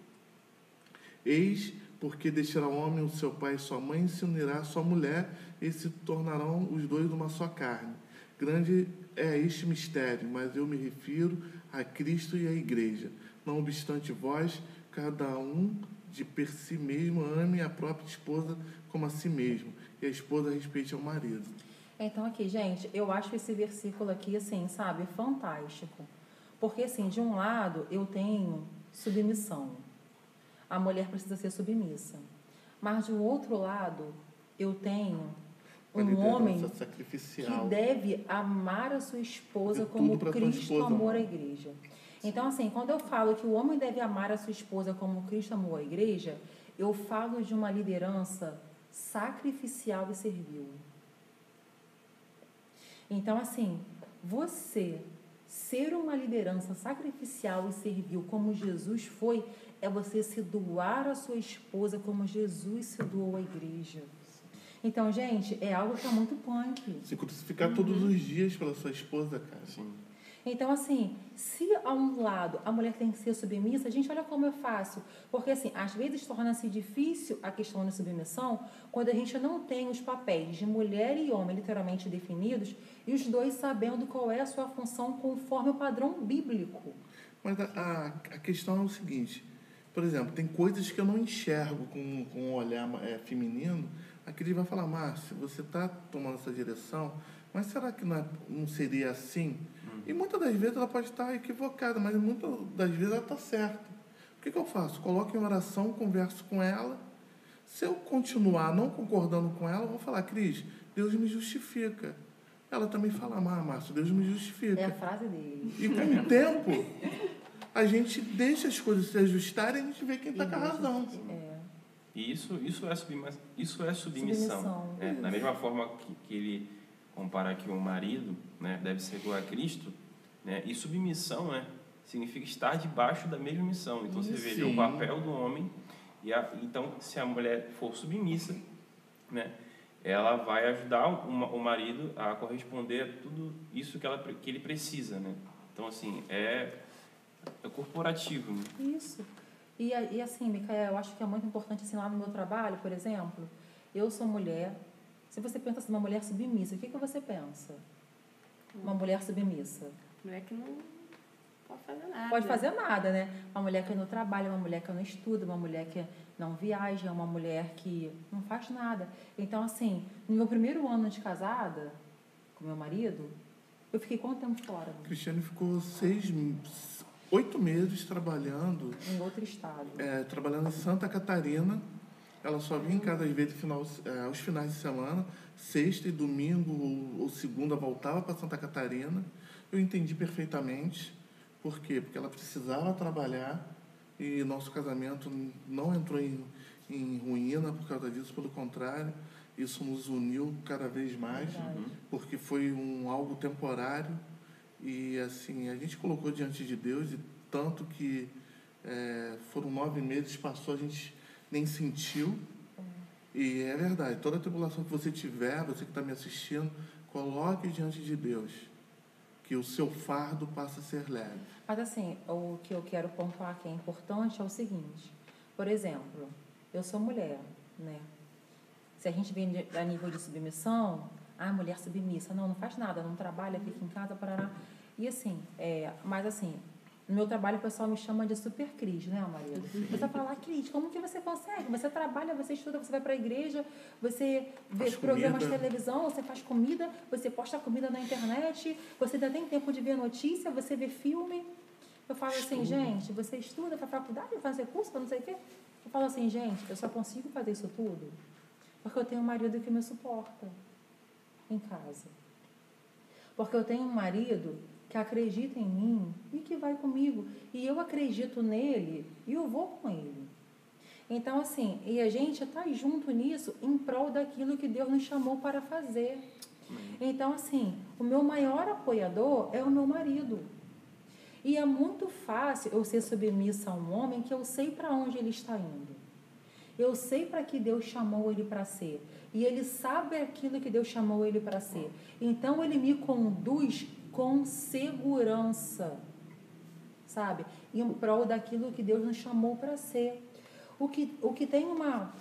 Speaker 4: Eis porque deixará o homem o seu pai e sua mãe e se unirá à sua mulher e se tornarão os dois uma só carne. Grande é este mistério, mas eu me refiro a Cristo e à igreja. Não obstante vós, cada um de per si mesmo ame a própria esposa como a si mesmo, e a esposa respeite ao marido.
Speaker 3: Então, aqui, gente, eu acho esse versículo aqui, assim, sabe, fantástico. Porque, assim, de um lado, eu tenho submissão. A mulher precisa ser submissa. Mas, de um outro lado, eu tenho um homem
Speaker 4: sacrificial.
Speaker 3: que deve amar a sua esposa
Speaker 4: De
Speaker 3: como Cristo amou
Speaker 4: amor.
Speaker 3: a igreja. Então, assim, quando eu falo que o homem deve amar a sua esposa como Cristo amou a igreja, eu falo de uma liderança sacrificial e servil. Então, assim, você ser uma liderança sacrificial e servil como Jesus foi, é você se doar à sua esposa como Jesus se doou à igreja. Então, gente, é algo que é muito punk.
Speaker 4: Se crucificar
Speaker 3: Uhum.
Speaker 4: todos os dias pela sua esposa, cara.
Speaker 2: Sim.
Speaker 3: Então, assim, se a um lado a mulher tem que ser submissa, gente, olha como é fácil. Porque, assim, às vezes torna-se difícil a questão da submissão quando a gente não tem os papéis de mulher e homem literalmente definidos e os dois sabendo qual é a sua função conforme o padrão bíblico.
Speaker 4: Mas a, a, a questão é o seguinte, por exemplo, tem coisas que eu não enxergo com, com um olhar é, feminino, aqui ele vai falar, Márcio, você está tomando essa direção, mas será que não, é- não seria assim? E muitas das vezes ela pode estar equivocada, mas muitas das vezes ela está certa. O que, que eu faço? Coloco em oração, converso com ela. Se eu continuar não concordando com ela, eu vou falar, Cris, Deus me justifica. Ela também fala, ah, Márcio, Deus me justifica.
Speaker 3: É a frase dele.
Speaker 4: E com o tempo, a gente deixa as coisas se ajustarem e a gente vê quem está com a razão.
Speaker 3: É.
Speaker 2: E isso, isso, é, submissão, isso é submissão.
Speaker 3: Submissão, isso.
Speaker 2: Da mesma forma que, que ele compara que o marido né, deve ser igual a Cristo, né? e submissão né, significa estar debaixo da mesma missão. Então você
Speaker 4: Sim.
Speaker 2: o papel do homem, e a, então se a mulher for submissa, né, ela vai ajudar o, o marido a corresponder a tudo isso que, ela, que ele precisa. Né? Então, assim, é, é corporativo. Né?
Speaker 3: Isso. E, e assim, Micael, eu acho que é muito importante assim, lá no meu trabalho, por exemplo, eu sou mulher. Se você pensa assim, uma mulher submissa, o que, que você pensa? Uma mulher submissa.
Speaker 1: Mulher que não pode fazer nada.
Speaker 3: Pode fazer nada, né? Uma mulher que não trabalha, uma mulher que não estuda, uma mulher que não viaja, uma mulher que não faz nada. Então, assim, no meu primeiro ano de casada, com meu marido, eu fiquei quanto tempo fora?
Speaker 4: A Cristiane ficou seis, oito meses trabalhando,
Speaker 3: Em outro estado.
Speaker 4: é, trabalhando em Santa Catarina. Ela só vinha em casa às vezes final, é, aos finais de semana, sexta e domingo ou, ou segunda voltava para Santa Catarina. Eu entendi perfeitamente. Por quê? Porque ela precisava trabalhar e nosso casamento não entrou em, em ruína por causa disso, pelo contrário, isso nos uniu cada vez mais.
Speaker 3: Verdade.
Speaker 4: porque foi um algo temporário e assim a gente colocou diante de Deus e tanto que é, foram nove meses passou a gente nem sentiu e é verdade toda tribulação que você tiver você que está me assistindo coloque diante de Deus que o seu fardo passa a ser leve
Speaker 3: Mas assim, o que eu quero pontuar que é importante é o seguinte. Por exemplo, eu sou mulher, né? Se a gente vem a nível de submissão, ah, mulher submissa, não, não faz nada, não trabalha, fica em casa, parará. E assim, é, mas assim, no meu trabalho o pessoal me chama de super Cris, né, Maria? Você fala, Cris, como que você consegue? Você trabalha, você estuda, você vai para a igreja, você vê
Speaker 4: Faz
Speaker 3: programas de
Speaker 4: comida.
Speaker 3: televisão, você faz comida, você posta comida na internet, você ainda tem tempo de ver notícia, você vê filme. Eu falo assim,
Speaker 4: Estuda.
Speaker 3: gente, você estuda para faculdade, fazer curso, para não sei o quê. Eu falo assim, gente, eu só consigo fazer isso tudo porque eu tenho um marido que me suporta em casa. Porque eu tenho um marido que acredita em mim e que vai comigo. E eu acredito nele e eu vou com ele. Então, assim, e a gente está junto nisso em prol daquilo que Deus nos chamou para fazer. Então, assim, o meu maior apoiador é o meu marido. E é muito fácil eu ser submissa a um homem que eu sei para onde ele está indo. Eu sei para que Deus chamou ele para ser. E ele sabe aquilo que Deus chamou ele para ser. Então ele me conduz com segurança. Sabe? Em prol daquilo que Deus nos chamou para ser. O que, o que tem uma,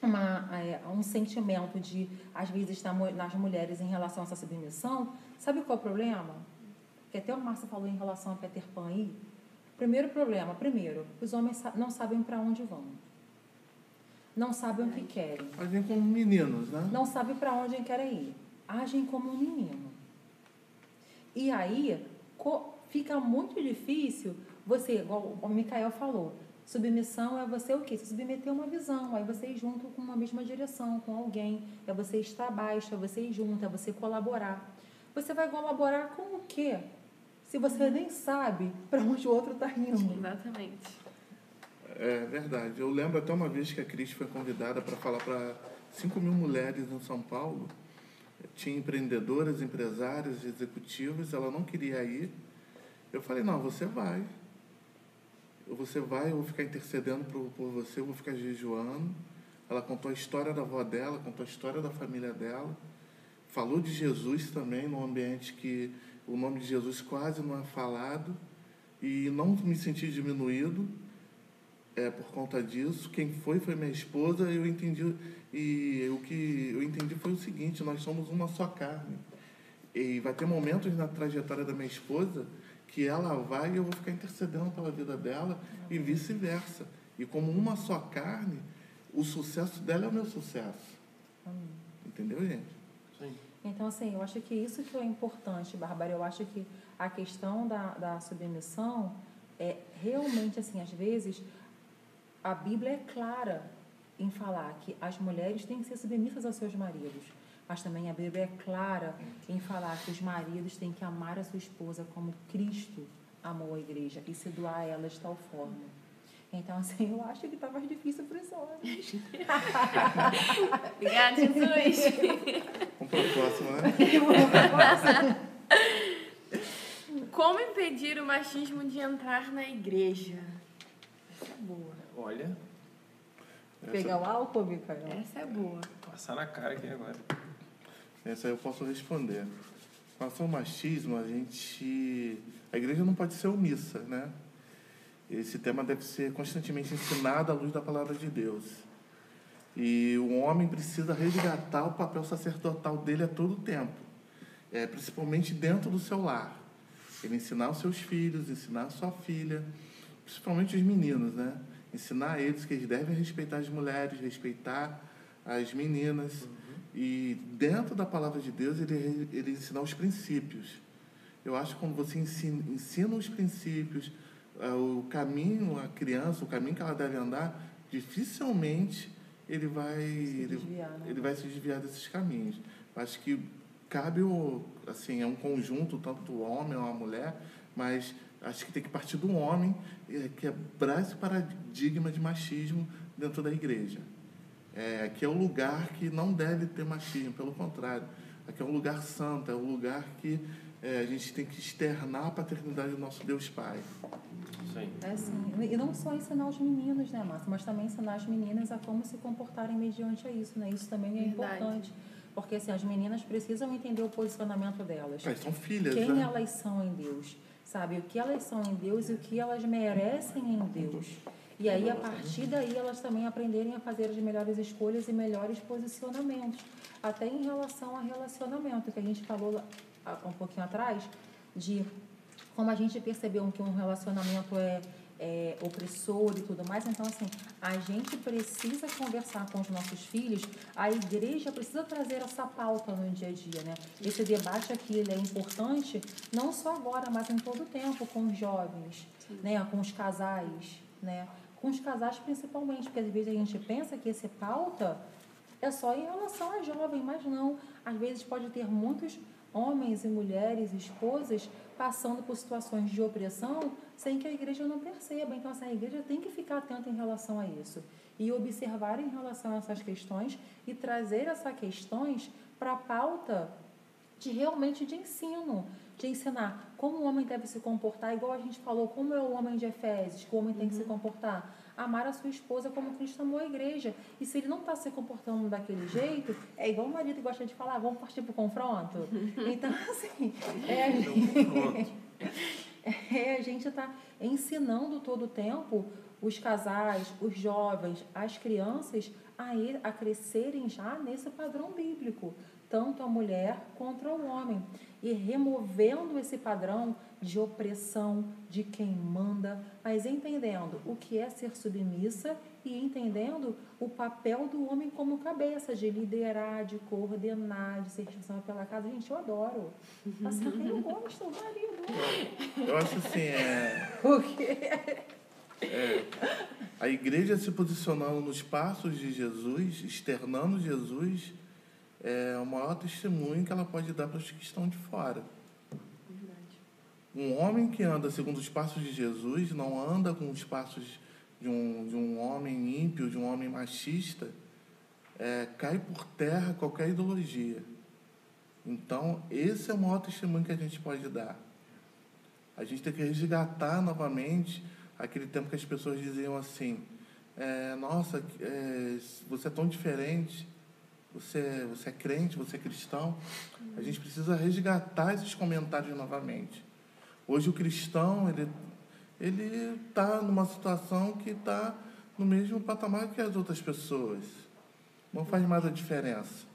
Speaker 3: uma, é, um sentimento de, às vezes, nas mulheres em relação a essa submissão, sabe qual é o problema? Que até o Márcio falou em relação a Peter Pan aí. Primeiro problema, primeiro, os homens não sabem para onde vão. Não sabem o que querem.
Speaker 4: agem como meninos né
Speaker 3: Não sabem para onde querem ir. Agem como um menino. E aí co- fica muito difícil você, igual o Micael falou, Submissão é você o quê? Se submeter a uma visão, aí vocês juntam com uma mesma direção, com alguém, é você estar abaixo, é você ir junto, é você colaborar. Você vai colaborar com o quê? Se você nem sabe para onde o outro está indo.
Speaker 1: Exatamente.
Speaker 4: É verdade. Eu lembro até uma vez que a Cris foi convidada para falar para 5 mil mulheres em São Paulo. Tinha empreendedoras, empresárias, executivos, ela não queria ir. Eu falei, não, você vai. Você vai, eu vou ficar intercedendo por, por você, eu vou ficar jejuando. Ela contou a história da avó dela, contou a história da família dela. Falou de Jesus também, num ambiente que o nome de Jesus quase não é falado. E não me senti diminuído é, por conta disso. Quem foi foi minha esposa. Eu entendi e o que eu entendi foi o seguinte: nós somos uma só carne. E vai ter momentos na trajetória da minha esposa que ela vai e eu vou ficar intercedendo pela vida dela e vice-versa. E como uma só carne, o sucesso dela é o meu sucesso.
Speaker 3: Amém.
Speaker 4: Entendeu, gente?
Speaker 2: Sim.
Speaker 3: Então, assim, eu acho que isso que é importante, Bárbara. Eu acho que a questão da, da submissão é realmente, assim, às vezes, a Bíblia é clara em falar que as mulheres têm que ser submissas aos seus maridos. Mas também a Bíblia é clara em falar que os maridos têm que amar a sua esposa como Cristo amou a igreja e se doar a ela de tal forma. Então, assim, eu acho que está mais difícil para os homens. <laughs>
Speaker 1: Obrigada, Jesus.
Speaker 4: Vamos para o próximo, né?
Speaker 1: Como impedir o machismo de entrar na igreja? Essa é boa.
Speaker 2: Olha,
Speaker 3: Pegar o álcool, Micael?
Speaker 1: Essa é boa.
Speaker 2: passar na cara aqui agora.
Speaker 4: Essa aí eu posso responder. Com relação ao machismo, a gente. A igreja não pode ser omissa, né? Esse tema deve ser constantemente ensinado à luz da palavra de Deus. E o homem precisa resgatar o papel sacerdotal dele a todo tempo, é, principalmente dentro do seu lar. Ele ensinar os seus filhos, ensinar a sua filha, principalmente os meninos, né? Ensinar eles que eles devem respeitar as mulheres, respeitar as meninas. E dentro da palavra de Deus, ele, ele ensinar os princípios. Eu acho que quando você ensina, ensina os princípios, ah, o caminho, a criança, o caminho que ela deve andar, dificilmente ele vai, ele,
Speaker 3: desviar, né?
Speaker 4: ele vai se desviar desses caminhos. Eu Acho que cabe, o, assim, é um conjunto, tanto o homem ou a mulher, mas acho que tem que partir do homem eh, quebrar esse paradigma de machismo dentro da igreja. É, aqui é o lugar que não deve ter machismo, pelo contrário. Aqui é um lugar santo, é um lugar que é, a gente tem que externar a paternidade do nosso Deus Pai.
Speaker 2: Aí.
Speaker 3: É sim. E não só ensinar os meninos, né, Márcia? Mas também ensinar as meninas a como se comportarem mediante a isso, né? Isso também é
Speaker 1: Verdade.
Speaker 3: importante. Porque, assim, as meninas precisam entender o posicionamento delas.
Speaker 4: Elas são filhas,
Speaker 3: Quem
Speaker 4: né?
Speaker 3: elas são em Deus, sabe? O que elas são em Deus e o que elas merecem em Deus. E aí, a partir daí, elas também aprenderem a fazer as melhores escolhas e melhores posicionamentos. Até em relação a relacionamento, que a gente falou um pouquinho atrás, de como a gente percebeu que um relacionamento é, é opressor e tudo mais. Então, assim, a gente precisa conversar com os nossos filhos, a igreja precisa trazer essa pauta no dia a dia, né? Esse debate aqui, ele é importante, não só agora, mas em todo o tempo, com os jovens, né? Com os casais, né? Com os casais principalmente, porque às vezes a gente pensa que esse pauta é só em relação a jovem, mas não. Às vezes pode ter muitos homens e mulheres, esposas, passando por situações de opressão sem que a igreja não perceba. Então, essa igreja tem que ficar atenta em relação a isso e observar em relação a essas questões e trazer essas questões para a pauta de realmente de ensino, de ensinar como o homem deve se comportar, igual a gente falou, como é o homem de Efésios, que o homem tem que se comportar. Amar a sua esposa como Cristo amou a igreja. E se ele não está se comportando daquele jeito, é igual o marido que gosta de falar, "Ah, vamos partir para o confronto. <laughs> Então, assim, é,
Speaker 2: Pronto. <laughs>
Speaker 3: é, a gente está ensinando todo o tempo os casais, os jovens, as crianças a, ir, a crescerem já nesse padrão bíblico, tanto a mulher contra o homem, e removendo esse padrão de opressão de quem manda, mas entendendo o que é ser submissa e entendendo o papel do homem como cabeça, de liderar, de coordenar, de ser responsável pela casa. Gente, eu adoro. Assim, eu gosto, marido.
Speaker 4: Eu acho assim, é, <laughs>
Speaker 3: Porque
Speaker 4: É, a igreja se posicionando nos passos de Jesus, externando Jesus, é o maior testemunho que ela pode dar para os que estão de fora. Um homem que anda segundo os passos de Jesus não anda com os passos de um, de um homem ímpio, de um homem machista, é, cai por terra qualquer ideologia. Então, esse é o maior testemunho que a gente pode dar. A gente tem que resgatar novamente aquele tempo que as pessoas diziam assim: é, Nossa, é, você é tão diferente, você, você é crente, você é cristão. A gente precisa resgatar esses comentários novamente. Hoje o cristão, ele ele está numa situação que está no mesmo patamar que as outras pessoas. Não faz mais a diferença.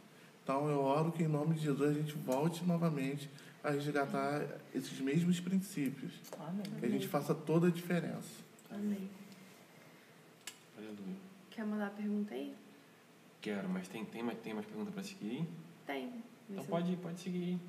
Speaker 4: Então eu oro que em nome de Jesus a gente volte novamente a resgatar esses mesmos princípios.
Speaker 3: Amém.
Speaker 4: Que a gente faça toda a diferença.
Speaker 1: Amém.
Speaker 2: Aleluia.
Speaker 1: Quer mandar a pergunta aí?
Speaker 2: Quero, mas tem, tem, mais, tem mais pergunta para seguir?
Speaker 1: Tem.
Speaker 2: Então pode, pode seguir.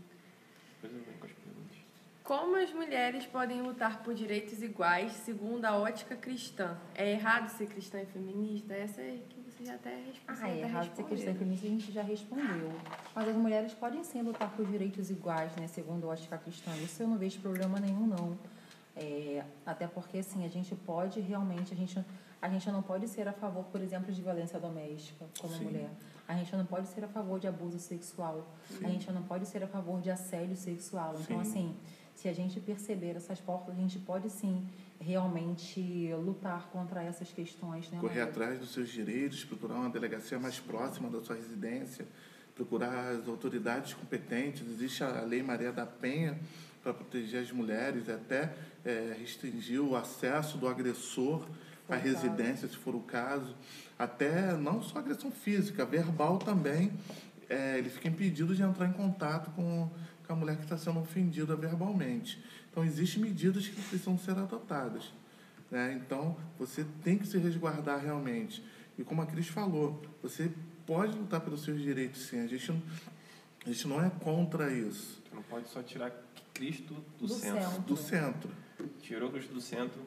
Speaker 2: Depois eu venho com as perguntas.
Speaker 1: Como as mulheres podem lutar por direitos iguais segundo a ótica cristã? É errado ser cristã e feminista? Essa é que você já até respondeu.
Speaker 3: Ah, é errado ser cristã e feminista, a gente já respondeu. Mas as mulheres podem sim lutar por direitos iguais, né, segundo a ótica cristã. Isso eu não vejo problema nenhum, não. É, até porque, assim, a gente pode realmente, a gente, a gente não pode ser a favor, por exemplo, de violência doméstica como
Speaker 4: Sim.
Speaker 3: mulher. A gente não pode ser a favor de abuso sexual. A gente não pode ser a favor de assédio sexual. Então,
Speaker 4: Sim.
Speaker 3: assim, se a gente perceber essas portas, a gente pode sim realmente lutar contra essas questões, né?
Speaker 4: Correr
Speaker 3: Maria?
Speaker 4: atrás dos seus direitos, procurar uma delegacia mais próxima da sua residência, procurar as autoridades competentes. Existe a Lei Maria da Penha para proteger as mulheres, até é, restringir o acesso do agressor
Speaker 3: o
Speaker 4: residência, se for o caso. Até não só agressão física, verbal também. É, ele fica impedido de entrar em contato com, com a mulher que está sendo ofendida verbalmente. Então, existem medidas que precisam ser adotadas. Né? Então, você tem que se resguardar realmente. E como a Cris falou, você pode lutar pelos seus direitos, sim. A gente, não- a gente não é contra isso.
Speaker 2: Você não pode só tirar Cristo do,
Speaker 3: Do
Speaker 2: centro.
Speaker 3: centro.
Speaker 4: Do centro.
Speaker 2: Tirou Cristo do centro.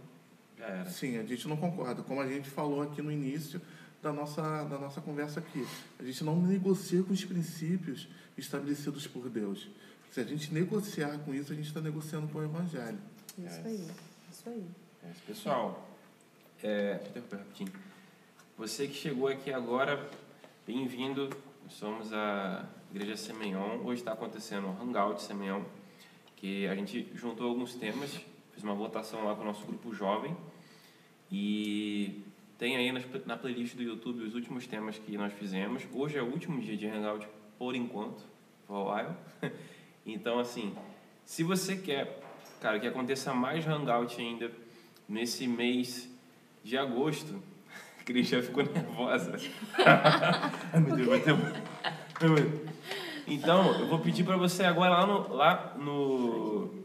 Speaker 4: Sim, a gente não concorda. Como a gente falou aqui no início da nossa, da nossa conversa aqui. A gente não negocia com os princípios estabelecidos por Deus. Se a gente negociar com isso, a gente está negociando com o Evangelho.
Speaker 3: Isso aí, isso aí.
Speaker 2: É, Pessoal, é, rapidinho. Você que chegou aqui agora, bem-vindo. Nós Somos a Igreja Semeion. Hoje está acontecendo o Hangout Semeion, que a gente juntou alguns temas, fez uma votação lá com o nosso grupo jovem. E tem aí na playlist do YouTube os últimos temas que nós fizemos. Hoje é o último dia de Hangout, por enquanto, for a while. <laughs> Então, assim, se você quer, cara, que aconteça mais Hangout ainda nesse mês de agosto, a <laughs> Cris já ficou nervosa. <laughs> Ai, meu Deus, vai ter... Então, eu vou pedir para você agora lá no, lá no,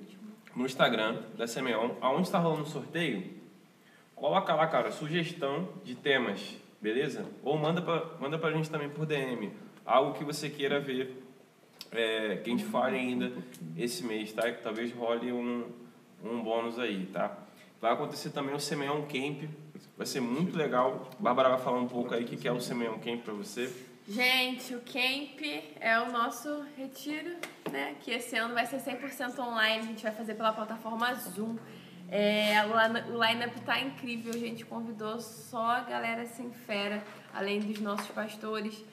Speaker 2: no Instagram da Semeon, aonde está rolando o sorteio, coloca lá, cara, sugestão de temas, beleza? Ou manda pra, manda pra gente também por DM, algo que você queira ver é, que a gente fale ainda esse mês, tá? Que talvez role um, um bônus aí, tá? Vai acontecer também o Semeon Camp, vai ser muito legal. Bárbara vai falar um pouco aí o que que é o Semeon Camp para você.
Speaker 1: Gente, o Camp é o nosso retiro, né? Que esse ano vai ser 100% online, a gente vai fazer pela plataforma Zoom. É, o line- o line-up tá incrível, a gente convidou só a galera assim fera, além dos nossos pastores,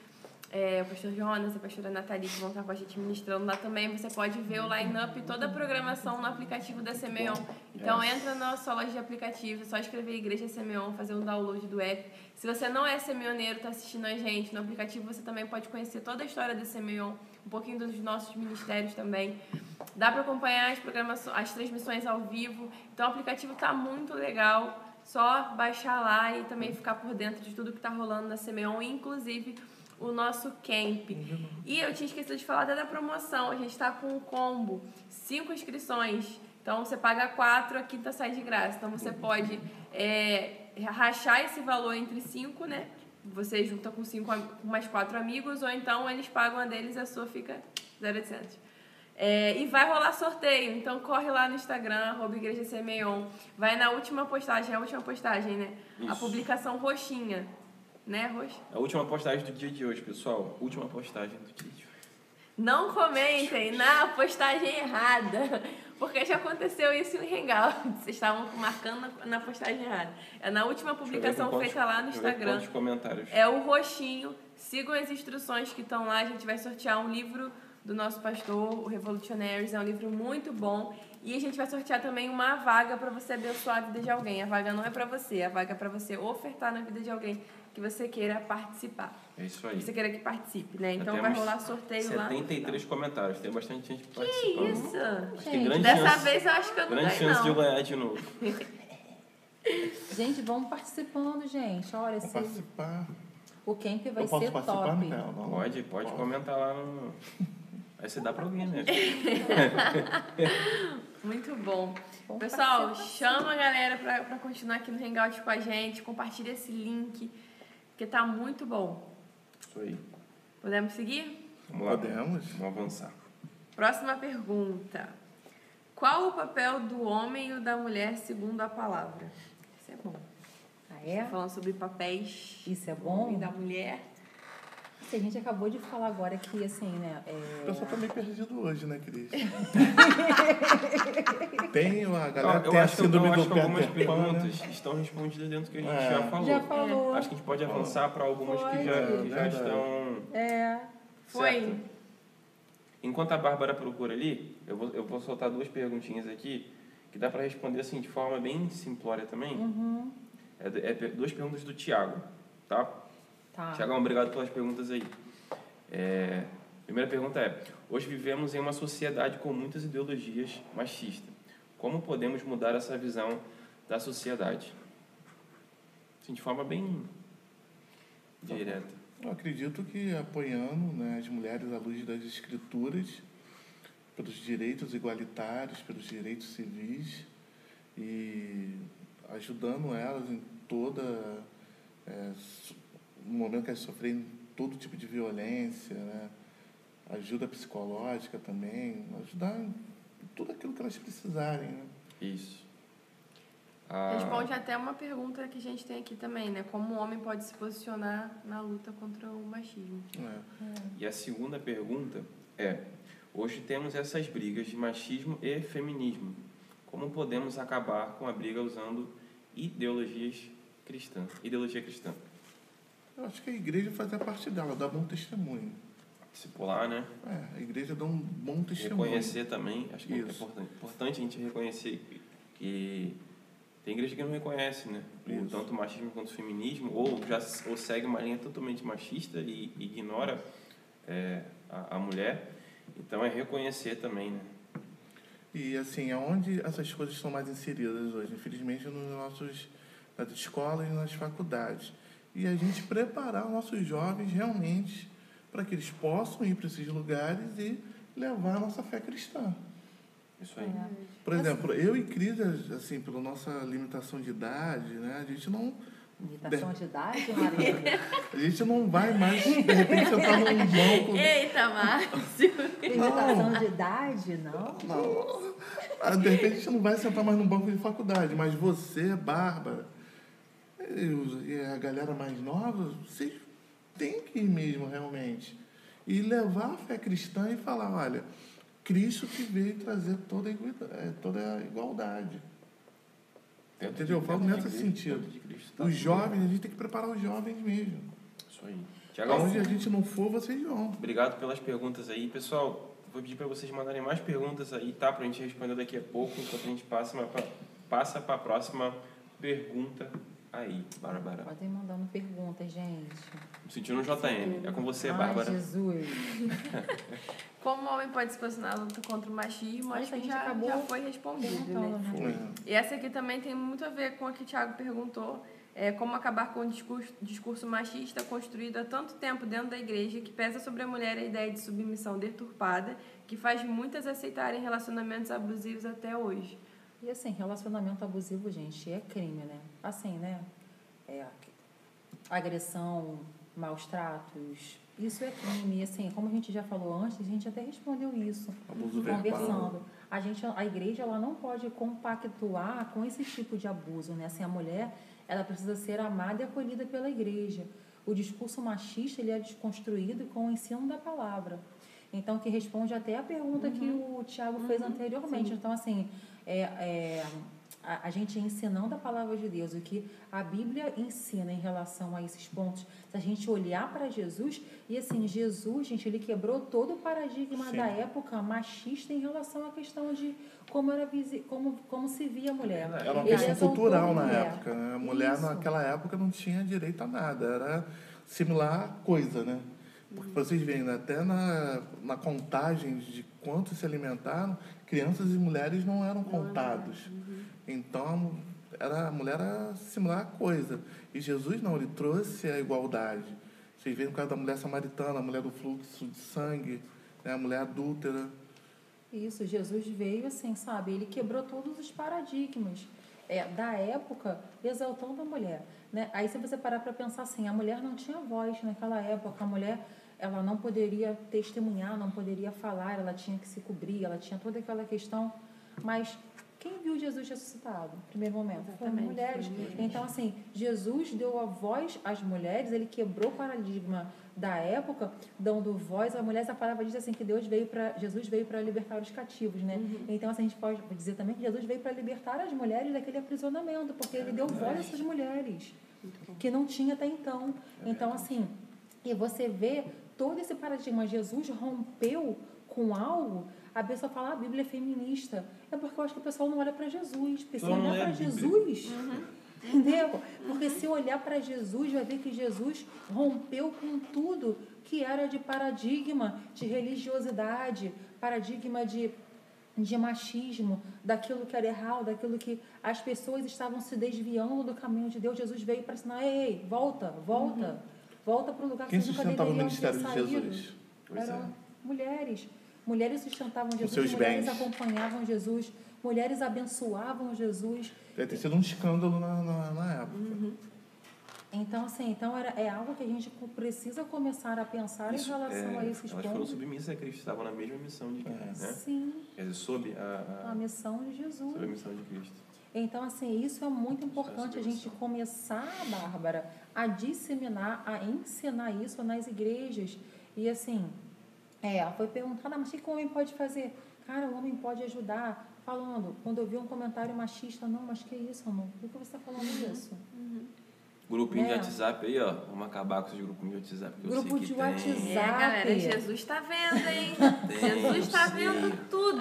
Speaker 1: é, o pastor Jonas, a pastora Nathalie, que vão estar com a gente ministrando lá também. Você pode ver o line-up e toda a programação no aplicativo da Semeon. Então entra na sua loja de aplicativos, é só escrever Igreja Semeon, fazer um download do app. Se você não é semeoneiro, está assistindo a gente, no aplicativo você também pode conhecer toda a história da Semeon, um pouquinho dos nossos ministérios também. Dá para acompanhar as, programações, as transmissões ao vivo. Então o aplicativo está muito legal. Só baixar lá e também ficar por dentro de tudo que está rolando na Semeon, inclusive o nosso camp. E eu tinha esquecido de falar até da promoção. A gente está com um combo, cinco inscrições. Então você paga quatro, a quinta sai de graça. Então você pode é, rachar esse valor entre cinco, né? Você junta com cinco com mais quatro amigos, ou então eles pagam a deles e a sua fica 0,800. É, e vai rolar sorteio, então corre lá no Instagram, arroba Igreja Semeion. Vai na última postagem, a última postagem, né? A
Speaker 2: Isso.
Speaker 1: publicação roxinha. Né, Roxo?
Speaker 2: A última postagem do dia de hoje, pessoal. Última postagem do dia de hoje.
Speaker 1: Não comentem na postagem errada. Porque já aconteceu isso em Hangout. <laughs> Vocês estavam marcando na- na postagem errada. É na última publicação
Speaker 2: com quantos-
Speaker 1: feita lá no Instagram. É o roxinho. Sigam as instruções que estão lá. A gente vai sortear um livro do nosso pastor, o Revolutionaries. É um livro muito bom. E a gente vai sortear também uma vaga para você abençoar a vida de alguém. A vaga não é para você, a vaga é para você ofertar na vida de alguém que você queira participar.
Speaker 2: É isso
Speaker 1: Que
Speaker 2: aí.
Speaker 1: você queira que participe, né? Então vai rolar sorteio lá. no
Speaker 2: 73 comentários. Tem bastante gente
Speaker 1: Que
Speaker 2: participando.
Speaker 1: isso?
Speaker 2: Acho que
Speaker 3: Gente,
Speaker 2: grande
Speaker 1: Dessa
Speaker 2: chance,
Speaker 1: vez eu acho que eu não
Speaker 2: grande
Speaker 1: ganhei,
Speaker 2: chance de eu
Speaker 1: não.
Speaker 2: ganhar de novo. <laughs>
Speaker 3: Gente, vamos participando, gente. Olha,
Speaker 4: Vou
Speaker 3: se-
Speaker 4: participar.
Speaker 3: o camp vai
Speaker 4: eu posso
Speaker 3: ser
Speaker 4: participar,
Speaker 3: top.
Speaker 4: Não?
Speaker 2: Pode, pode comentar lá no. Aí você dá pra alguém, né? <laughs>
Speaker 1: Muito bom. Pessoal, chama a galera pra, pra continuar aqui no Hangout com a gente. Compartilha esse link, porque tá muito bom.
Speaker 2: Isso aí.
Speaker 1: Podemos seguir?
Speaker 2: Vamos lá.
Speaker 4: Podemos.
Speaker 2: Vamos avançar.
Speaker 1: Próxima pergunta. Qual o papel do homem e o da mulher segundo a palavra? Isso é bom.
Speaker 3: Ah, é?
Speaker 1: Falando sobre papéis
Speaker 3: Isso é
Speaker 1: do homem e
Speaker 3: bom?
Speaker 1: da mulher.
Speaker 3: Assim, a gente acabou de falar agora que, assim, né?
Speaker 4: O
Speaker 3: É...
Speaker 4: pessoal tá meio perdido hoje, né, Cris? <laughs> tem a galera
Speaker 2: Eu, eu acho que, eu
Speaker 4: síndrome
Speaker 2: acho que algumas
Speaker 4: né?
Speaker 2: perguntas estão respondidas dentro do que a gente
Speaker 4: É.
Speaker 2: já falou.
Speaker 3: Já falou.
Speaker 2: Acho que a gente pode avançar para algumas que já,
Speaker 3: Pode.
Speaker 2: que já estão.
Speaker 3: É.
Speaker 1: Foi.
Speaker 2: Certo. Enquanto a Bárbara procura ali, eu vou, eu vou soltar duas perguntinhas aqui que dá para responder assim de forma bem simplória também.
Speaker 3: Uhum.
Speaker 2: É, é duas perguntas do Tiago, tá?
Speaker 3: Tá.
Speaker 2: Tiagão, obrigado pelas perguntas aí. É, primeira pergunta é: hoje vivemos em uma sociedade com muitas ideologias machistas. Como podemos mudar essa visão da sociedade? Assim, de forma bem direta.
Speaker 4: Eu acredito que apoiando né, as mulheres à luz das escrituras, pelos direitos igualitários, pelos direitos civis e ajudando elas em toda é, no momento que elas sofrem todo tipo de violência, né, ajuda psicológica também, ajudar em tudo aquilo que elas precisarem. Né?
Speaker 2: Isso. Ah,
Speaker 1: Responde até uma pergunta que a gente tem aqui também, né? Como o homem pode se posicionar na luta contra o machismo?
Speaker 4: É.
Speaker 2: E a segunda pergunta é: hoje temos essas brigas de machismo e feminismo. Como podemos acabar com a briga usando ideologias cristãs? Ideologia cristã.
Speaker 4: Eu acho que a igreja faz a parte dela, dá bom testemunho.
Speaker 2: Discipular, né?
Speaker 4: É, a igreja dá um bom testemunho.
Speaker 2: Reconhecer também, acho que é
Speaker 4: Isso.
Speaker 2: importante, importante a gente reconhecer que tem igreja que não reconhece, né? O, tanto o machismo quanto o feminismo, ou já ou segue uma linha totalmente machista e ignora é, a, a mulher. Então é reconhecer também, né?
Speaker 4: E assim, aonde essas coisas estão mais inseridas hoje? Infelizmente nos nossos nas escolas e nas faculdades. E a gente preparar os nossos jovens realmente para que eles possam ir para esses lugares e levar a nossa fé cristã.
Speaker 2: Isso aí.
Speaker 4: Por exemplo, eu e Cris, assim, pela nossa limitação de idade, né, a gente não
Speaker 3: Limitação de idade, Maria? <laughs>
Speaker 4: a gente não vai mais de repente sentar num banco
Speaker 1: Eita, Márcio!
Speaker 3: Limitação de idade, não?
Speaker 4: Não. Ah, De repente a gente não vai sentar mais num banco de faculdade, mas você, Bárbara, e a galera mais nova, vocês têm que ir mesmo realmente. E levar a fé cristã e falar, olha, Cristo que veio trazer toda a igualdade. Toda a igualdade. Entendeu? Eu falo nesse sentido.
Speaker 2: tá
Speaker 4: Os jovens, a gente tem que preparar os jovens mesmo.
Speaker 2: Isso aí. Tiagão,
Speaker 4: Onde a gente não for, vocês vão.
Speaker 2: Obrigado pelas perguntas aí. Pessoal, vou pedir para vocês mandarem mais perguntas aí, tá? Para a gente responder daqui a pouco, enquanto a gente passa para passa a próxima pergunta aí, Bárbara.
Speaker 3: Podem mandando perguntas, gente.
Speaker 2: Me sentindo um JM. É com você,
Speaker 3: Ai,
Speaker 2: Bárbara.
Speaker 3: Jesus. <laughs>
Speaker 1: Como o homem pode se posicionar na luta contra o machismo, acho
Speaker 3: a
Speaker 1: que
Speaker 3: gente
Speaker 1: já,
Speaker 3: acabou
Speaker 1: já foi respondido, né?
Speaker 3: né?
Speaker 4: É.
Speaker 1: E essa aqui também tem muito a ver com o que o Thiago perguntou, é, como acabar com o discurso, discurso machista construído há tanto tempo dentro da igreja que pesa sobre a mulher a ideia de submissão deturpada, que faz muitas aceitarem relacionamentos abusivos até hoje.
Speaker 3: E assim, relacionamento abusivo, gente, é crime, né? Assim, né? É agressão, maus tratos, Isso é crime. E assim, como a gente já falou antes, a gente até respondeu isso.
Speaker 4: Abuso
Speaker 3: conversando.
Speaker 4: verbal.
Speaker 3: A gente, a igreja, ela não pode compactuar com esse tipo de abuso, né? Assim, a mulher, ela precisa ser amada e acolhida pela igreja. O discurso machista, ele é desconstruído com o ensino da palavra. Então, que responde até a pergunta que o Tiago fez anteriormente. Então, assim, é, é, a, a gente ensinando a palavra de Deus, o que a Bíblia ensina em relação a esses pontos, se a gente olhar para Jesus, e assim, Jesus, gente, ele quebrou todo o paradigma
Speaker 4: Sim.
Speaker 3: da época machista em relação à questão de como era visi, como, como se via a mulher.
Speaker 2: Era
Speaker 4: uma
Speaker 3: Ele
Speaker 4: questão cultural na
Speaker 3: mulher.
Speaker 4: época. Né? A mulher
Speaker 3: Isso.
Speaker 4: naquela época não tinha direito a nada. Era similar coisa, né? Porque vocês veem, né? até na, na contagem de quantos se alimentaram, crianças e mulheres não eram contados. Então, era, a mulher era similar à coisa. E Jesus não, ele trouxe a igualdade. Vocês veem no caso da mulher samaritana, a mulher do fluxo de sangue, né? a mulher adúltera.
Speaker 3: Isso, Jesus veio assim, sabe? Ele quebrou todos os paradigmas é, da época, exaltando a mulher. Né? Aí, se você parar para pensar assim, a mulher não tinha voz naquela época, a mulher ela não poderia testemunhar, não poderia falar, ela tinha que se cobrir, ela tinha toda aquela questão. Mas quem viu Jesus ressuscitado no primeiro momento? Foram mulheres. Então, assim, Jesus deu a voz às mulheres, ele quebrou o paradigma da época, dando voz às mulheres. A palavra diz assim que Deus veio para Jesus veio para libertar os cativos, né? Então, assim, a gente pode dizer também que Jesus veio para libertar as mulheres daquele aprisionamento, porque ele deu voz a essas mulheres que não tinha até então. Então, assim, e você vê todo esse paradigma. Jesus rompeu com algo. A pessoa fala, ah, a Bíblia é feminista. É porque eu acho que o pessoal não olha para Jesus. Porque se
Speaker 2: não
Speaker 3: olhar
Speaker 2: é a
Speaker 3: para. Jesus, entendeu? Porque se olhar para Jesus, vai ver que Jesus rompeu com tudo que era de paradigma de religiosidade, paradigma de de machismo, daquilo que era errado, daquilo que as pessoas estavam se desviando do caminho de Deus. Jesus veio para ensinar, ei, ei, volta, volta, volta para o lugar
Speaker 4: Quem
Speaker 3: que nunca
Speaker 4: sustentava o ministério de
Speaker 3: saído.
Speaker 4: Jesus?
Speaker 2: Pois
Speaker 3: Eram
Speaker 2: é.
Speaker 3: mulheres. Mulheres sustentavam Jesus,
Speaker 4: seus
Speaker 3: mulheres
Speaker 4: bens.
Speaker 3: acompanhavam Jesus, mulheres abençoavam Jesus.
Speaker 4: Deve ter sido um escândalo na, na, na época.
Speaker 3: Então, assim, então era, é algo que a gente precisa começar a pensar
Speaker 2: Isso,
Speaker 3: em relação
Speaker 2: é,
Speaker 3: a esses
Speaker 2: elas foram
Speaker 3: pontos.
Speaker 2: submissas a Cristo, estavam na mesma missão de Cristo, né?
Speaker 3: Sim,
Speaker 2: Quer dizer, sob a,
Speaker 3: a
Speaker 2: a,
Speaker 3: missão de Jesus.
Speaker 2: sob a missão de Cristo.
Speaker 3: Então, assim, isso é muito importante a gente começar, Bárbara, a disseminar, a ensinar isso nas igrejas. E, assim, é, foi perguntada, mas o que o homem pode fazer? Cara, o homem pode ajudar. Falando, quando eu vi um comentário machista, não, mas que isso, amor? Por que você está falando isso?
Speaker 2: Grupinho de
Speaker 3: É.
Speaker 2: WhatsApp aí, ó. Vamos acabar com esses grupinhos de WhatsApp. Que eu
Speaker 3: Grupo
Speaker 2: sei que
Speaker 3: de
Speaker 2: tem.
Speaker 3: WhatsApp.
Speaker 1: É, galera. Jesus tá vendo, hein? <laughs> Jesus tá
Speaker 2: eu sei.
Speaker 1: vendo tudo.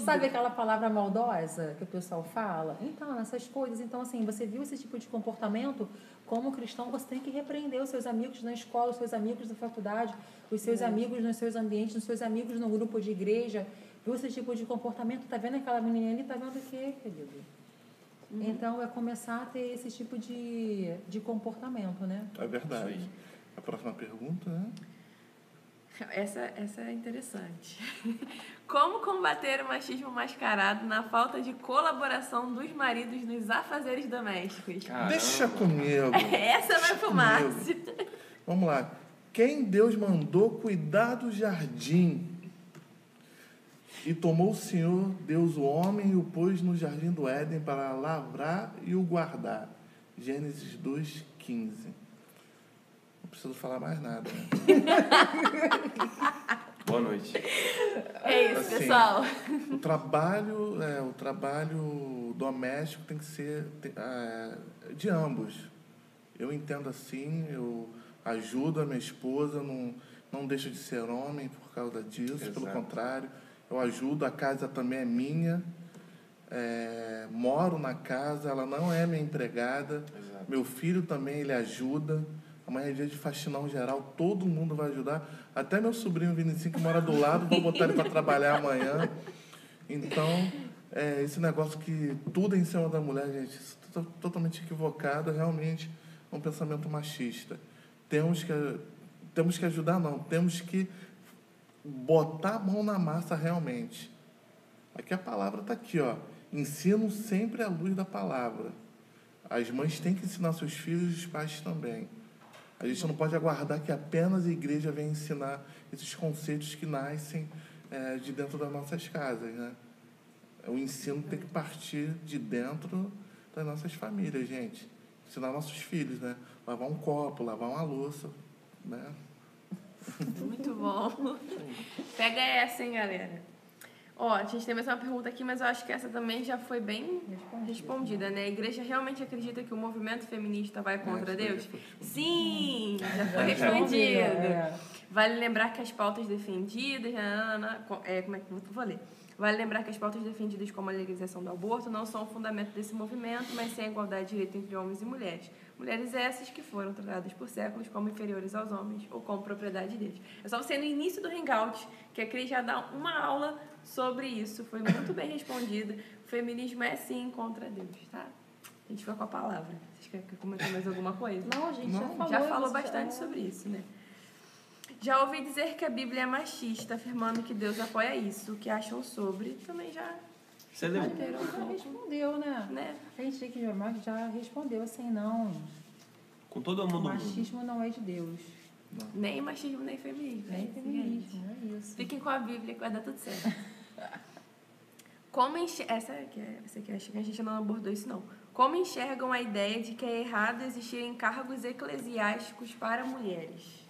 Speaker 1: Tudo.
Speaker 3: Sabe aquela palavra maldosa que o pessoal fala? Então, essas coisas. Então, assim, você viu esse tipo de comportamento? Como cristão, você tem que repreender os seus amigos na escola, os seus amigos na faculdade, os seus amigos nos seus ambientes, os seus amigos no grupo de igreja. Viu esse tipo de comportamento? Tá vendo aquela menininha ali? Tá vendo o quê, querido? Então, é começar a ter esse tipo de, de comportamento, né?
Speaker 4: É verdade. A próxima pergunta, né?
Speaker 1: Essa, essa é interessante. <laughs> Como combater o machismo mascarado na falta de colaboração dos maridos nos afazeres domésticos?
Speaker 2: Caramba.
Speaker 4: Deixa comigo. <laughs>
Speaker 1: Essa vai pro. Márcio.
Speaker 4: Vamos lá. Quem Deus mandou cuidar do jardim? E tomou o Senhor Deus o homem e o pôs no jardim do Éden para lavrar e o guardar. Gênesis 2:15. Não preciso falar mais nada. Né? <laughs>
Speaker 2: Boa noite.
Speaker 1: É isso,
Speaker 4: Assim,
Speaker 1: pessoal.
Speaker 4: O trabalho, é, o trabalho doméstico tem que ser é, de ambos. Eu entendo assim, eu ajudo a minha esposa, não, não deixo de ser homem por causa disso, pelo
Speaker 2: Exato.
Speaker 4: contrário, eu ajudo, a casa também é minha, é, moro na casa, ela não é minha empregada,
Speaker 2: Exato.
Speaker 4: meu filho também, ele ajuda. Amanhã é dia de faxinão geral, todo mundo vai ajudar. Até meu sobrinho Vinicinho, que mora do lado, vou botar ele para trabalhar amanhã. Então, é, esse negócio que tudo é em cima da mulher, gente, isso to- totalmente equivocado, realmente é um pensamento machista. Temos que, temos que ajudar, não, temos que botar a mão na massa realmente. Aqui a palavra está aqui, ó. Ensinam sempre à luz da palavra. As mães têm que ensinar seus filhos e os pais também. A gente não pode aguardar que apenas a igreja venha ensinar esses conceitos que nascem é, de dentro das nossas casas, né? O ensino tem que partir de dentro das nossas famílias, gente. Ensinar nossos filhos, né? Lavar um copo, lavar uma louça, né?
Speaker 1: Muito bom. Pega essa, hein, galera. Ó, a gente tem mais uma pergunta aqui, mas eu acho que essa também já foi bem respondida, né? A igreja realmente acredita que o movimento feminista vai contra Deus?
Speaker 4: respondida.
Speaker 1: Sim, já foi respondido.
Speaker 3: é.
Speaker 1: Vale lembrar que as pautas defendidas, co- é, como é que eu vou ler? Vale lembrar que as pautas defendidas como a legalização do aborto não são o fundamento desse movimento, mas sim a igualdade de direito entre homens e mulheres. Mulheres essas que foram tratadas por séculos como inferiores aos homens ou como propriedade deles. É só você ir no início do Hangout, que a Cris já dá uma aula sobre isso. Foi muito bem respondida. O feminismo é sim contra Deus, tá? A gente foi com a palavra. Vocês querem comentar mais alguma coisa?
Speaker 3: Não, a gente já
Speaker 4: Não.
Speaker 3: falou.
Speaker 1: Já falou bastante
Speaker 3: é.
Speaker 1: sobre isso, né? Já ouvi dizer que a Bíblia é machista, afirmando que Deus apoia isso. O que acham sobre? Também já
Speaker 2: Você leu?
Speaker 3: Já respondeu, né?
Speaker 1: né?
Speaker 3: A gente que já respondeu assim, não.
Speaker 2: Com todo
Speaker 3: O
Speaker 2: mundo.
Speaker 3: machismo não é de Deus.
Speaker 1: Nem machismo, nem feminismo.
Speaker 3: Nem
Speaker 1: né?
Speaker 3: feminismo, é isso.
Speaker 1: Fiquem com a Bíblia que vai dar tudo certo. <laughs> Como enxer... Essa aqui, é... Essa aqui acho que a gente não abordou isso, não. Como enxergam a ideia de que é errado existirem cargos eclesiásticos para mulheres?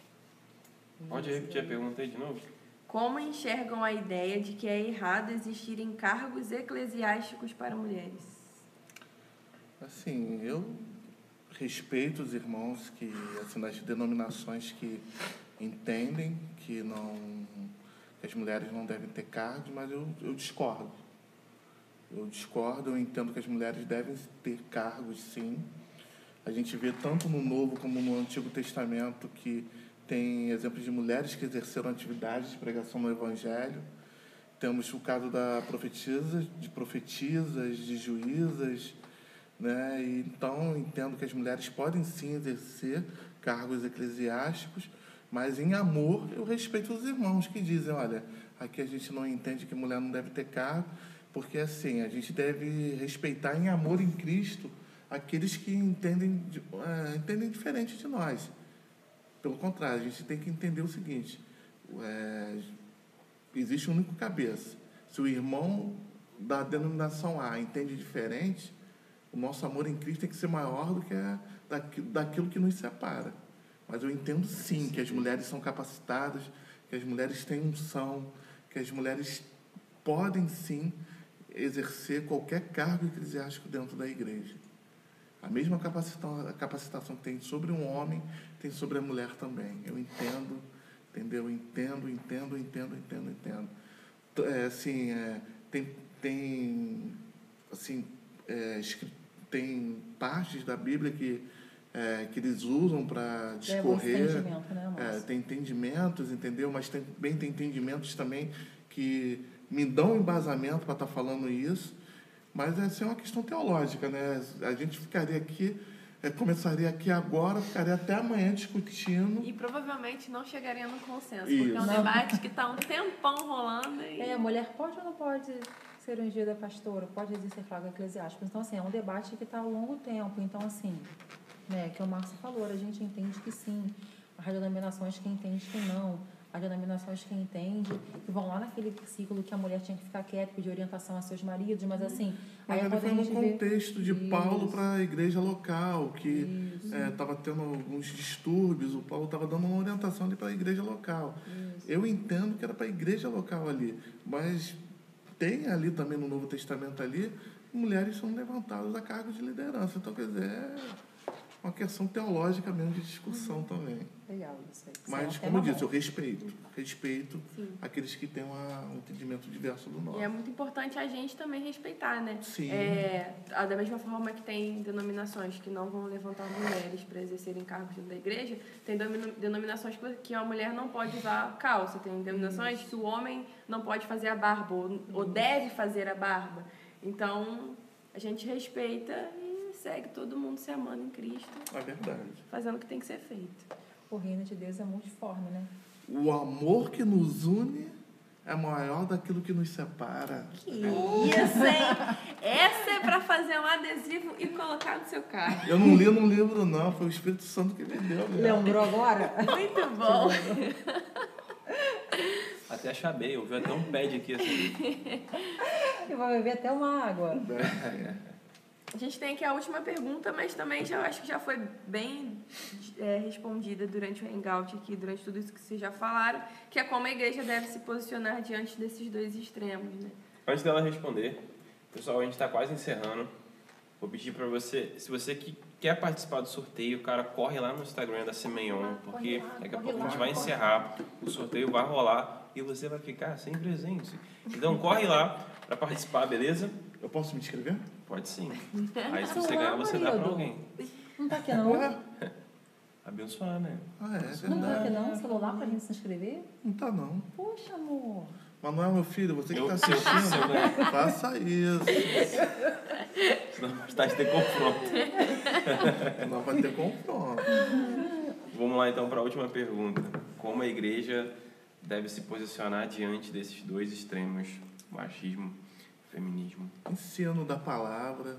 Speaker 2: Pode repetir a pergunta aí de novo?
Speaker 1: Como enxergam a ideia de que é errado existirem cargos eclesiásticos para mulheres?
Speaker 4: Assim, eu respeito os irmãos que, assim, das denominações que entendem que não que as mulheres não devem ter cargos, mas eu, eu discordo. Eu discordo, eu entendo que as mulheres devem ter cargos, sim. A gente vê tanto no Novo como no Antigo Testamento que tem exemplos de mulheres que exerceram atividades de pregação no Evangelho. Temos o caso da profetisa, de profetisas, de juízas, né? Então, entendo que as mulheres podem sim exercer cargos eclesiásticos, mas em amor eu respeito os irmãos que dizem, olha, aqui a gente não entende que mulher não deve ter cargo, porque assim, a gente deve respeitar em amor em Cristo aqueles que entendem, de- eh, entendem diferente de nós. Pelo contrário, a gente tem que entender o seguinte, eh, existe um único cabeça. Se o irmão da denominação A entende diferente, o nosso amor em Cristo tem que ser maior do que a, daqui- daquilo que nos separa. Mas eu entendo sim que as mulheres são capacitadas, que as mulheres têm unção, que as mulheres podem sim exercer qualquer cargo eclesiástico dentro da igreja. A mesma capacitação, a capacitação que tem sobre um homem, tem sobre a mulher também. Eu entendo, entendeu? Entendo, entendo, entendo, entendo, entendo. É, assim, é, tem, tem, assim, é, escri- tem partes da Bíblia que, é, que eles usam para
Speaker 3: É
Speaker 4: discorrer.
Speaker 3: entendimento, né,
Speaker 4: É, tem entendimentos, entendeu? Mas também tem entendimentos também que me dão embasamento para estar falando isso. Mas essa é uma questão teológica, né? A gente ficaria aqui, é, começaria aqui agora, ficaria até amanhã discutindo.
Speaker 1: E provavelmente não chegaria num consenso,
Speaker 4: Isso.
Speaker 1: porque é um debate que está um tempão rolando e...
Speaker 3: É, a mulher pode ou não pode ser ungida pastora? Pode exercer cargo eclesiástico? Então, assim, é um debate que está ao longo tempo. Então, assim, né, que o Márcio falou, a gente entende que sim. As denominações que entende que não. As denominações que entende que vão lá naquele versículo que a mulher tinha que ficar quieta, pedir orientação a seus maridos, mas assim...
Speaker 4: Mas
Speaker 3: aí
Speaker 4: ele foi no
Speaker 3: gente vê-
Speaker 4: contexto de Paulo
Speaker 3: Isso.
Speaker 4: para a igreja local, que
Speaker 3: Isso.
Speaker 4: estava tendo alguns distúrbios, o Paulo estava dando uma orientação ali para a igreja local. Eu entendo que era para a igreja local ali, mas tem ali também no Novo Testamento ali, mulheres são levantadas a cargo de liderança. Então, quer dizer, é uma questão teológica mesmo de discussão também.
Speaker 3: Legal isso aí.
Speaker 4: Mas,
Speaker 3: é
Speaker 4: como eu
Speaker 3: tema
Speaker 4: disse, eu respeito. Respeito
Speaker 1: Sim.
Speaker 4: aqueles que têm uma- um entendimento diverso do nosso.
Speaker 1: E é muito importante a gente também respeitar, né?
Speaker 4: Sim.
Speaker 1: É, da mesma forma que tem denominações que não vão levantar mulheres para exercerem cargos dentro da igreja, tem denominações que- a mulher não pode usar calça, tem denominações que o homem não pode fazer a barba ou, ou deve fazer a barba. Então, a gente respeita segue todo mundo se amando em Cristo,
Speaker 4: É verdade.
Speaker 1: fazendo o que tem que ser feito.
Speaker 3: O reino de Deus é multiforme, né?
Speaker 4: O amor que nos une é maior daquilo que nos separa.
Speaker 1: Que isso, hein? Essa é para fazer um adesivo e colocar no seu carro.
Speaker 4: Eu não li num livro, não. Foi o Espírito Santo que me deu. né?
Speaker 3: Lembrou agora?
Speaker 1: Muito bom.
Speaker 2: Até achabei, eu vi até um pad aqui assim.
Speaker 3: E vai beber até uma água.
Speaker 1: A gente tem aqui a última pergunta, mas também já acho que já foi bem é, respondida durante o hangout aqui, durante tudo isso que vocês já falaram, que é como a igreja deve se posicionar diante desses dois extremos, né?
Speaker 2: Antes dela responder, pessoal, a gente está quase encerrando. Vou pedir para você, se você que quer participar do sorteio, cara, corre lá no Instagram da Semeion,
Speaker 3: Ah,
Speaker 2: porque
Speaker 3: lá,
Speaker 2: daqui a pouco a gente vai
Speaker 3: corre.
Speaker 2: encerrar, o sorteio vai rolar e você vai ficar sem presente. Então corre lá para participar, beleza?
Speaker 4: Eu posso me inscrever?
Speaker 2: Pode sim. <laughs> Aí se você ganhar, você dá para
Speaker 3: marido.
Speaker 2: alguém.
Speaker 3: Não tá aqui não? <laughs>
Speaker 2: Abençoar, né?
Speaker 4: Ah, é
Speaker 3: Não tá aqui não? Celular pra gente se inscrever?
Speaker 4: Não tá, não.
Speaker 3: Poxa, amor.
Speaker 4: Manuel, meu filho, você que
Speaker 2: Eu,
Speaker 4: tá assistindo,
Speaker 2: ganhar,
Speaker 4: faça isso. <laughs>
Speaker 2: senão está de ter confronto.
Speaker 4: Não vai ter confronto.
Speaker 2: Vamos lá então para a última pergunta. Como a igreja deve se posicionar diante desses dois extremos, machismo e feminismo?
Speaker 4: Ensino da palavra.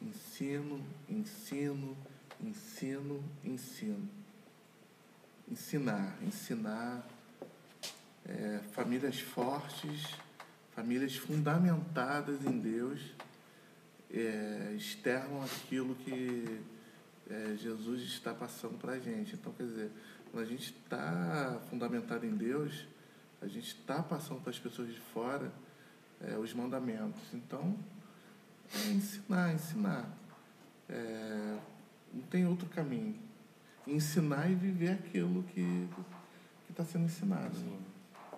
Speaker 4: Ensino, ensino, ensino, ensino. Ensinar, ensinar. É, famílias fortes, famílias fundamentadas em Deus, é, externam aquilo que é, Jesus está passando para a gente. Então, quer dizer, quando a gente está fundamentado em Deus, a gente está passando para as pessoas de fora é, os mandamentos. Então, é ensinar, ensinar. É, não tem outro caminho. Ensinar e viver aquilo que está sendo ensinado.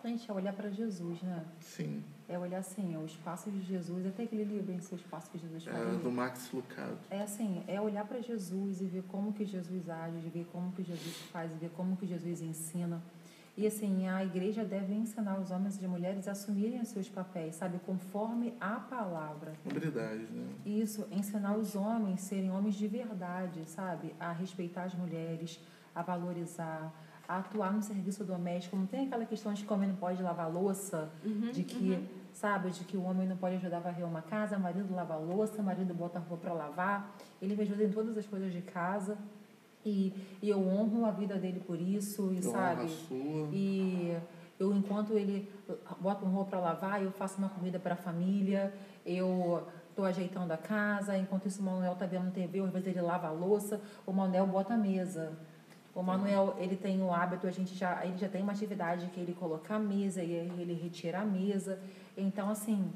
Speaker 3: Gente, é olhar pra Jesus, né?
Speaker 4: Sim.
Speaker 3: É olhar assim, é os passos de Jesus. Até aquele livro em seus passos que Jesus
Speaker 4: É, do Max Lucado.
Speaker 3: É assim, é olhar para Jesus e ver como que Jesus age, de ver como que Jesus faz, e ver como que Jesus ensina. E assim, a igreja deve ensinar os homens e as mulheres a assumirem os seus papéis, sabe, conforme a palavra.
Speaker 4: Habilidade, né?
Speaker 3: Isso, ensinar os homens a serem homens de verdade, sabe? A respeitar as mulheres, a valorizar, a atuar no serviço doméstico. Não tem aquela questão de que o homem não pode lavar louça, de que, sabe, de que o homem não pode ajudar a varrer uma casa, o marido lava louça, o marido bota a roupa para lavar, ele me ajuda em todas as coisas de casa. E, e eu honro a vida dele por isso, e
Speaker 4: Eu
Speaker 3: sabe? E eu, enquanto ele bota uma roupa para lavar, eu faço uma comida para a família, eu estou ajeitando a casa, enquanto isso o Manuel está vendo TV, às vezes ele lava a louça, o Manuel bota a mesa. O Manuel, ele tem o hábito, a gente já, ele já tem uma atividade que ele coloca a mesa e ele retira a mesa. Então, assim,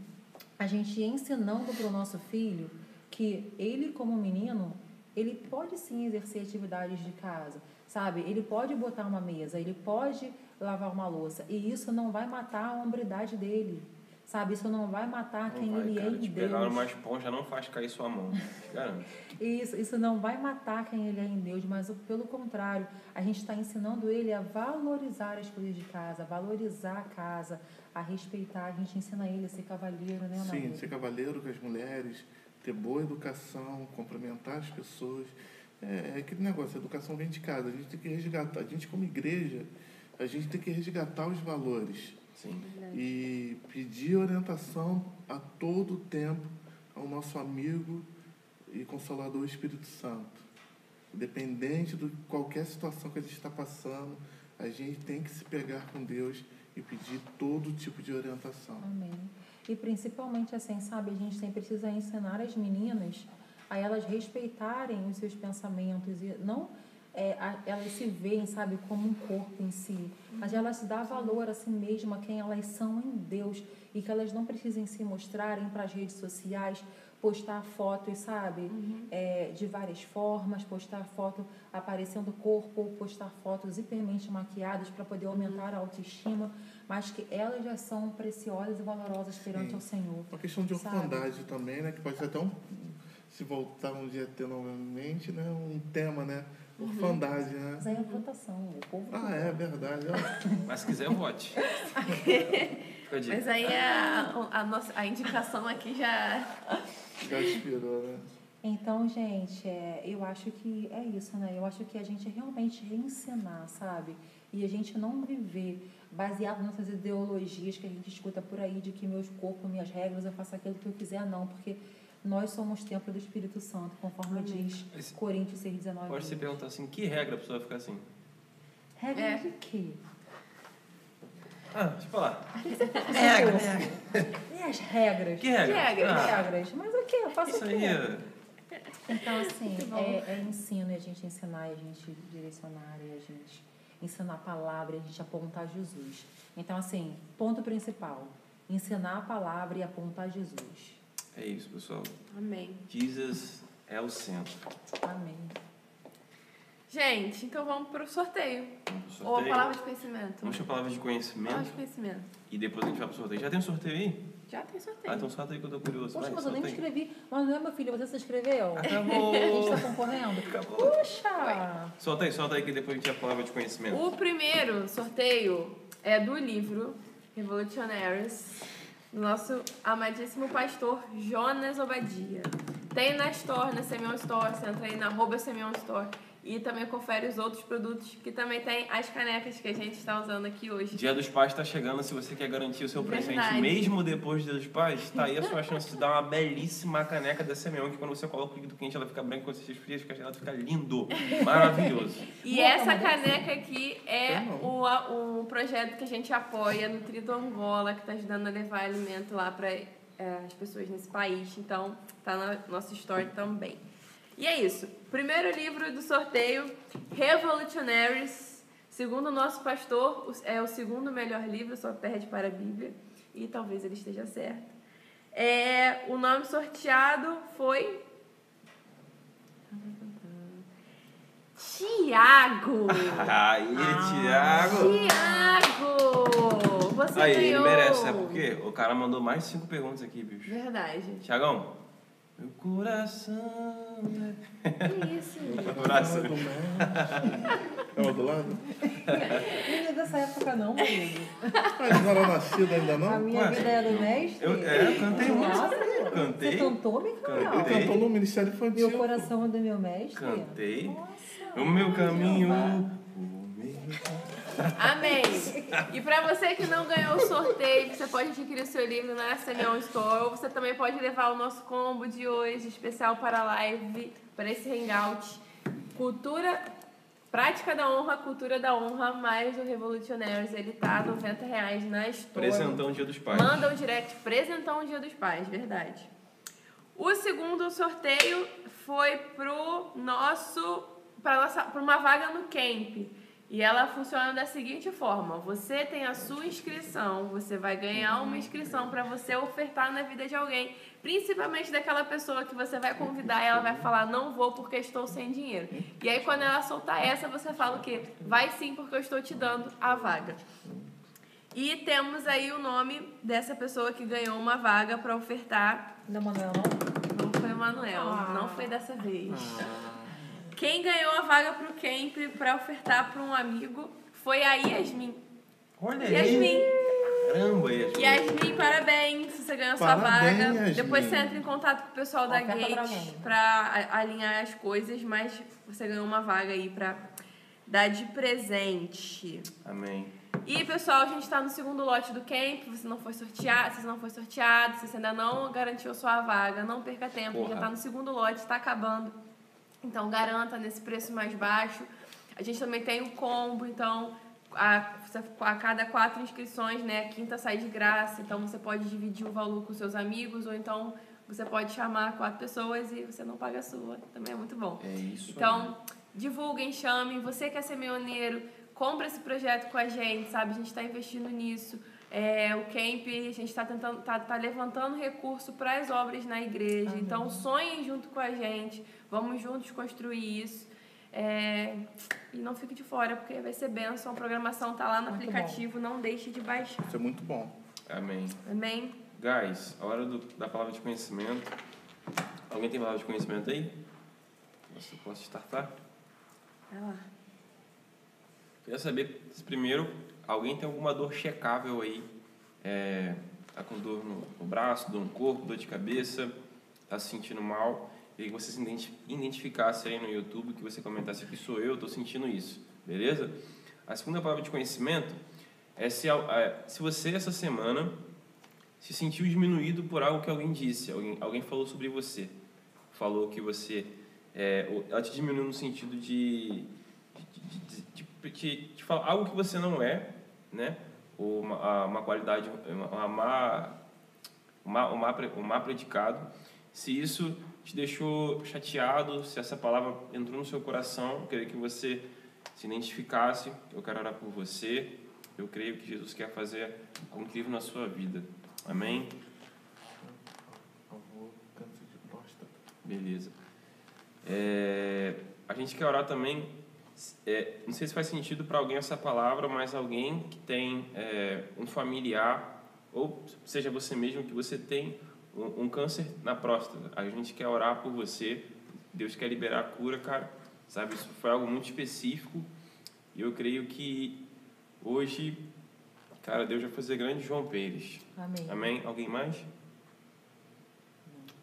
Speaker 3: a gente ensinando para o nosso filho que ele, como menino, ele pode sim exercer atividades de casa, sabe? Ele pode botar uma mesa, ele pode lavar uma louça. E isso não vai matar a hombridade dele, sabe? Isso não vai matar
Speaker 2: Não
Speaker 3: quem
Speaker 2: vai,
Speaker 3: ele
Speaker 2: cara,
Speaker 3: é em
Speaker 2: te
Speaker 3: Deus.
Speaker 2: pegar numa esponja não faz cair sua mão. Garanto.
Speaker 3: Isso, isso não vai matar quem ele é em Deus, mas o- pelo contrário, a gente está ensinando ele a valorizar as coisas de casa, a valorizar a casa, a respeitar. A gente ensina ele a ser cavalheiro, né,
Speaker 4: Sim, ser cavaleiro com as mulheres, ter boa educação, cumprimentar as pessoas. É, é aquele negócio, a educação vem de casa. A gente tem que resgatar, a gente como igreja, a gente tem que resgatar os valores
Speaker 2: Sim.
Speaker 4: e pedir orientação a todo tempo ao nosso amigo e consolador Espírito Santo. Independente de qualquer situação que a gente está passando, a gente tem que se pegar com Deus e pedir todo tipo de orientação.
Speaker 3: Amém. E principalmente assim, sabe, a gente tem precisa ensinar as meninas a elas respeitarem os seus pensamentos e não é, a- elas se veem, sabe, como um corpo em si, mas elas dar valor a si mesma, quem elas são em Deus e que elas não precisem se mostrarem para as redes sociais, postar fotos, sabe, é, de várias formas, postar foto aparecendo o corpo, postar fotos hipermente maquiadas para poder aumentar a autoestima, mas que elas já são preciosas e valorosas perante
Speaker 4: Sim.
Speaker 3: ao Senhor.
Speaker 4: Uma questão de
Speaker 3: Sabe?
Speaker 4: orfandade também, né? Que pode ser até um. Se voltar um dia a ter novamente, né? Um tema, né? Orfandade, né?
Speaker 3: Mas aí é votação, o povo.
Speaker 4: Ah, é verdade. <laughs>
Speaker 2: Mas se quiser, vote.
Speaker 1: Mas aí a, a, nossa, a indicação aqui já.
Speaker 4: Já inspirou, né?
Speaker 3: Então, gente, é, eu acho que é isso, né? Eu acho que a gente realmente reensinar, sabe? E a gente não viver baseado nessas ideologias que a gente escuta por aí de que meus corpos, minhas regras, eu faço aquilo que eu quiser, não. Porque Nós somos templo do Espírito Santo, conforme
Speaker 1: Amém.
Speaker 3: diz
Speaker 2: Esse-
Speaker 3: Coríntios 6, 19.
Speaker 2: Pode se perguntar assim, que regra a pessoa ficar assim?
Speaker 3: Regra
Speaker 1: É.
Speaker 3: de quê?
Speaker 2: Ah, deixa eu falar. <laughs>
Speaker 3: Regra, E as regras?
Speaker 2: Que regra?
Speaker 1: Que regra?
Speaker 2: Ah,
Speaker 3: Regras. Mas o quê? Eu faço
Speaker 2: isso
Speaker 3: o
Speaker 2: aí
Speaker 3: quê?
Speaker 2: é...
Speaker 3: Então, assim, é, é ensino, é a gente ensinar, é a gente direcionar, é a gente ensinar a palavra, é a gente apontar Jesus. Então, assim, ponto principal, ensinar a palavra e apontar Jesus.
Speaker 2: É isso, pessoal.
Speaker 1: Amém.
Speaker 2: Jesus é o centro.
Speaker 3: Amém.
Speaker 1: Gente, então vamos pro sorteio.
Speaker 2: Vamos pro
Speaker 1: Ou a
Speaker 2: sorteio.
Speaker 1: palavra de conhecimento.
Speaker 2: Vamos para a palavra de
Speaker 1: Palavra
Speaker 2: conhecimento
Speaker 1: de conhecimento.
Speaker 2: e depois a gente vai pro sorteio. Já tem um sorteio aí?
Speaker 1: Já tem sorteio.
Speaker 2: Ah, então solta aí que eu tô curioso.
Speaker 3: Poxa,
Speaker 2: Vai,
Speaker 3: mas eu nem me inscrevi. Mas não é, meu filho, você se inscreveu?
Speaker 2: Acabou. <laughs>
Speaker 3: A gente tá concorrendo?
Speaker 2: Acabou.
Speaker 3: Puxa!
Speaker 2: Solta aí, solta aí que depois a gente palavra de conhecimento.
Speaker 1: O primeiro sorteio é do livro Revolutionaries, do nosso amadíssimo pastor Jonas Obadia. Tem na Store, na Semyon Store, você entra aí na arroba Semyon Store e também confere os outros produtos, que também tem as canecas que a gente está usando aqui hoje.
Speaker 2: Dia dos Pais está chegando, se você quer garantir o seu presente
Speaker 1: Verdade.
Speaker 2: mesmo depois do Dia dos Pais, tá aí a sua <laughs> chance de dar uma belíssima caneca da Semeon, que quando você coloca o líquido quente ela fica branca, quando você esfria, ela fica lindo, <laughs> maravilhoso.
Speaker 1: E
Speaker 3: Boa,
Speaker 1: essa caneca aqui é
Speaker 4: não.
Speaker 1: o, o projeto que a gente apoia, Nutrido Angola, que está ajudando a levar alimento lá para as pessoas nesse país. Então, tá na nossa história também. E é isso. Primeiro livro do sorteio, Revolutionaries. Segundo o nosso pastor, é o segundo melhor livro, só perde para a Bíblia. E talvez ele esteja certo. É, o nome sorteado foi Tiago! <laughs>
Speaker 2: Aí, Thiago!
Speaker 1: Tiago! Você
Speaker 2: Aí, ele
Speaker 1: ganhou!
Speaker 2: merece, sabe por quê? O cara mandou mais cinco perguntas aqui, bicho.
Speaker 1: Verdade.
Speaker 2: Tiagão, meu coração.
Speaker 1: Que isso? <laughs>
Speaker 2: Coração.
Speaker 4: É o do lado?
Speaker 3: Não é dessa época não, marido.
Speaker 4: Ele não era nascido ainda
Speaker 3: A
Speaker 4: não?
Speaker 3: minha
Speaker 2: Ué,
Speaker 3: vida é do mestre.
Speaker 2: Eu, é, eu cantei muito. Eu
Speaker 3: Você
Speaker 2: cantei.
Speaker 3: cantou, Micael?
Speaker 2: Cantei.
Speaker 4: cantou no Ministério Infantil.
Speaker 3: Meu coração é do meu mestre.
Speaker 2: Cantei.
Speaker 3: Nossa,
Speaker 2: O meu caminho. O meu
Speaker 1: Amém! E pra você que não ganhou o sorteio, você pode adquirir o seu livro na Semyon Store. Ou você também pode levar o nosso combo de hoje, especial para a live, para esse hangout. Cultura, prática da honra, cultura da honra, mais o Revolutionaries. Ele tá 90 reais na Store.
Speaker 2: Presentão Dia dos Pais.
Speaker 1: Manda um direct, presentão Dia dos Pais, verdade. O segundo sorteio foi pro nosso para para uma vaga no camp. E ela funciona da seguinte forma: você tem a sua inscrição, você vai ganhar uma inscrição para você ofertar na vida de alguém, principalmente daquela pessoa que você vai convidar e ela vai falar não vou porque estou sem dinheiro. E aí quando ela soltar essa, você fala o quê? Vai sim porque eu estou te dando a vaga. E temos aí o nome dessa pessoa que ganhou uma vaga para ofertar.
Speaker 3: Não, Manuel, não?
Speaker 1: Não foi o Manuel,
Speaker 3: Ah.
Speaker 1: não foi dessa vez. Quem ganhou a vaga para o camp para ofertar para um amigo foi a Yasmin.
Speaker 2: Olha aí.
Speaker 1: Yasmin,
Speaker 2: Caramba, Yasmin.
Speaker 1: Yasmin, parabéns. Você ganhou a sua
Speaker 4: Parabéns,
Speaker 1: vaga.
Speaker 4: Yasmin.
Speaker 1: Depois você entra em contato com o pessoal da Gate para alinhar as coisas, mas você ganhou uma vaga aí para dar de presente.
Speaker 2: Amém.
Speaker 1: E pessoal, a gente está no segundo lote do camp. Você não foi sorteado, se você não foi sorteado, se você ainda não garantiu a sua vaga, não perca tempo.
Speaker 2: Porra.
Speaker 1: Já está no segundo lote, está acabando. Então garanta nesse preço mais baixo. A gente também tem o combo, então a, a cada quatro inscrições, né, a quinta sai de graça. Então você pode dividir o valor com seus amigos, ou então você pode chamar quatro pessoas e você não paga a sua. Também é muito bom.
Speaker 2: É isso.
Speaker 1: Então, divulguem, chamem. Você quer ser meioneiro, compra esse projeto com a gente, sabe? A gente está investindo nisso. É, o Camp, a gente está tentando, tá, tá levantando recurso para as obras na igreja.
Speaker 3: Amém.
Speaker 1: Então, sonhem junto com a gente. Vamos juntos construir isso. É, e não fique de fora, porque vai ser bênção. A programação tá lá no
Speaker 3: Muito
Speaker 1: aplicativo. Não deixe de baixar.
Speaker 4: Isso é muito bom.
Speaker 2: Amém.
Speaker 1: Amém?
Speaker 2: Guys, a hora do- da palavra de conhecimento. Alguém tem palavra de conhecimento aí? Posso, posso startar?
Speaker 1: Vai lá.
Speaker 2: Queria saber primeiro alguém tem alguma dor checável aí. É, tá com dor no, no braço, dor no corpo, dor de cabeça, tá se sentindo mal. E que você se identi- identificasse aí no YouTube, que você comentasse aqui sou eu, tô sentindo isso. Beleza? A segunda palavra de conhecimento é se, é, se você essa semana se sentiu diminuído por algo que alguém disse, alguém, alguém falou sobre você, falou que você. É, ela te diminuiu no sentido de, de, de, de, de falar algo que você não é, né? Ou uma, uma qualidade, uma, uma, um má predicado. Se isso te deixou chateado, se essa palavra entrou no seu coração, eu queria que você se identificasse. Eu quero orar por você. Eu creio que Jesus quer fazer algo incrível na sua vida. Amém? Beleza. É, a gente quer orar também. É, não sei se faz sentido para alguém essa palavra, mas alguém que tem é, um familiar, ou seja você mesmo, que você tem um, um, câncer na próstata. A gente quer orar por você. Deus quer liberar a cura, cara. Sabe, isso foi algo muito específico. E eu creio que hoje, cara, Deus vai fazer grande João Pires.
Speaker 3: Amém.
Speaker 2: Amém? Alguém mais?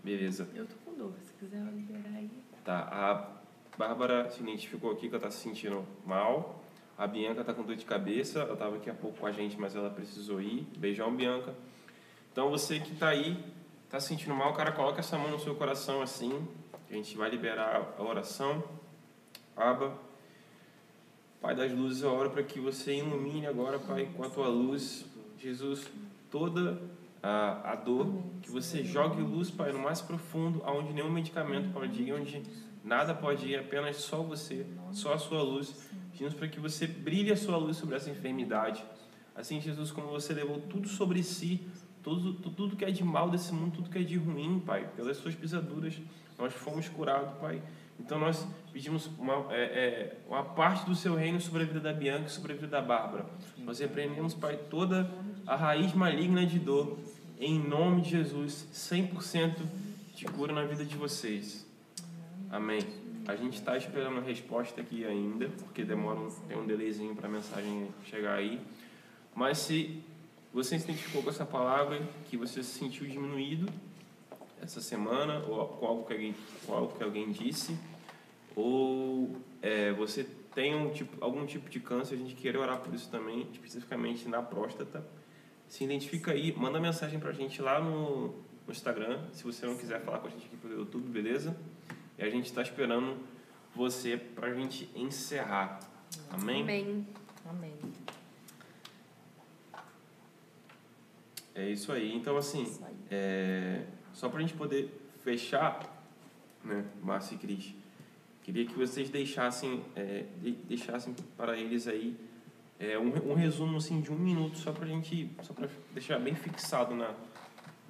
Speaker 2: Beleza.
Speaker 1: Eu tô com dor, se quiser liberar aí.
Speaker 2: Tá, a Bárbara se identificou aqui que ela tá se sentindo mal. A Bianca tá com dor de cabeça, ela tava aqui há pouco com a gente, mas ela precisou ir. Beijão, Bianca. Então você que tá aí, tá se sentindo mal, cara, coloca essa mão no seu coração assim. A gente vai liberar a oração. Aba. Pai das luzes, eu oro para que você ilumine agora, Pai, com a tua luz, Jesus, toda a, a dor, que você jogue luz, Pai, no mais profundo, aonde nenhum medicamento pode ir, onde nada pode ir, apenas só você, só a sua luz. Pedimos para que você brilhe a sua luz sobre essa enfermidade. Assim, Jesus, como você levou tudo sobre si, tudo, tudo que é de mal desse mundo, tudo que é de ruim, Pai, pelas suas pisaduras, nós fomos curados, Pai. Então nós pedimos uma, é, é, uma parte do seu reino sobre a vida da Bianca e sobre a vida da Bárbara. Nós repreendemos, Pai, toda a raiz maligna de dor. Em nome de Jesus, 100% de cura na vida de vocês. Amém. A gente está esperando a resposta aqui ainda, porque demora um, tem um delayzinho para a mensagem chegar aí. Mas se você se identificou com essa palavra, que você se sentiu diminuído essa semana, ou com algo que alguém, algo que alguém disse, ou é, você tem um tipo, algum tipo de câncer, a gente quer orar por isso também, especificamente na próstata. Se identifica aí, manda mensagem pra gente lá no, no Instagram, se você não quiser falar com a gente aqui pelo YouTube, beleza? E a gente está esperando você pra gente encerrar. Amém?
Speaker 1: Amém.
Speaker 3: Amém.
Speaker 2: É isso aí. Então, assim,
Speaker 3: Isso aí.
Speaker 2: é, só pra gente poder fechar, né, Márcio e Cris, queria que vocês deixassem, é, de- deixassem para eles aí é, um, um resumo assim, de um minuto, só pra gente, só pra deixar bem fixado na,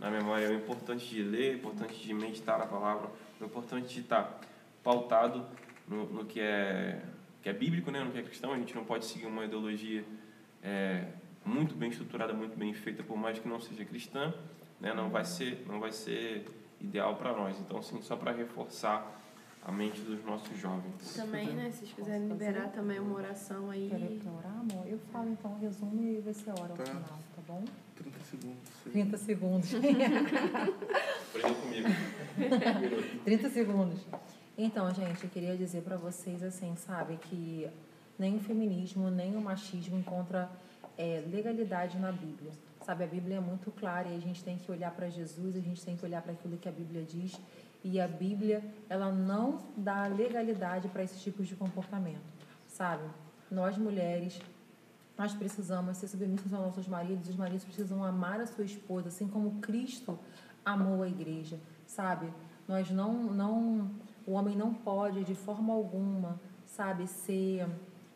Speaker 2: na memória. É importante de ler, é importante de meditar na palavra, é importante de estar pautado no, no que, é, que é bíblico, né, no que é cristão. A gente não pode seguir uma ideologia é, muito bem estruturada, muito bem feita, por mais que não seja cristã, né, não vai ser, não vai ser ideal para nós. Então, assim, só para reforçar a mente dos nossos jovens.
Speaker 1: Também, né? Se vocês quiserem liberar também uma oração aí.
Speaker 3: Pra orar, amor? Eu falo então, resumo e você ora ao
Speaker 4: Tá.
Speaker 3: final, bom?
Speaker 4: 30 segundos.
Speaker 3: 30 segundos. <laughs>
Speaker 2: Aprendeu comigo. <laughs>
Speaker 3: 30 segundos. Então, gente, eu queria dizer para vocês assim, sabe, que nem o feminismo, nem o machismo encontra é, legalidade na Bíblia. Sabe, a Bíblia é muito clara e a gente tem que olhar para Jesus, a gente tem que olhar para aquilo que a Bíblia diz. E a Bíblia, ela não dá legalidade para esses tipos de comportamento, sabe? Nós mulheres, nós precisamos ser submissas aos nossos maridos, os maridos precisam amar a sua esposa, assim como Cristo amou a igreja, sabe? Nós não, não, o homem não pode de forma alguma, sabe, ser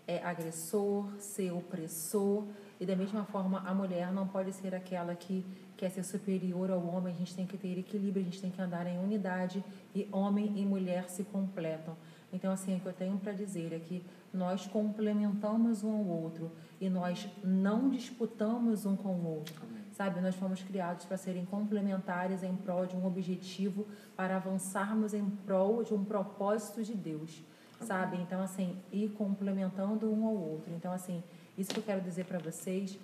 Speaker 3: é, agressor, ser opressor, e da mesma forma a mulher não pode ser aquela que quer ser superior ao homem, a gente tem que ter equilíbrio, a gente tem que andar em unidade, e homem e mulher se completam. Então, assim, o que eu tenho para dizer é que nós complementamos um ao outro e nós não disputamos um com o outro. Sabe, nós fomos criados para serem complementares em prol de um objetivo, para avançarmos em prol de um propósito de Deus. Sabe? Então, assim, ir complementando um ao outro. Então, assim, isso que eu quero dizer para vocês.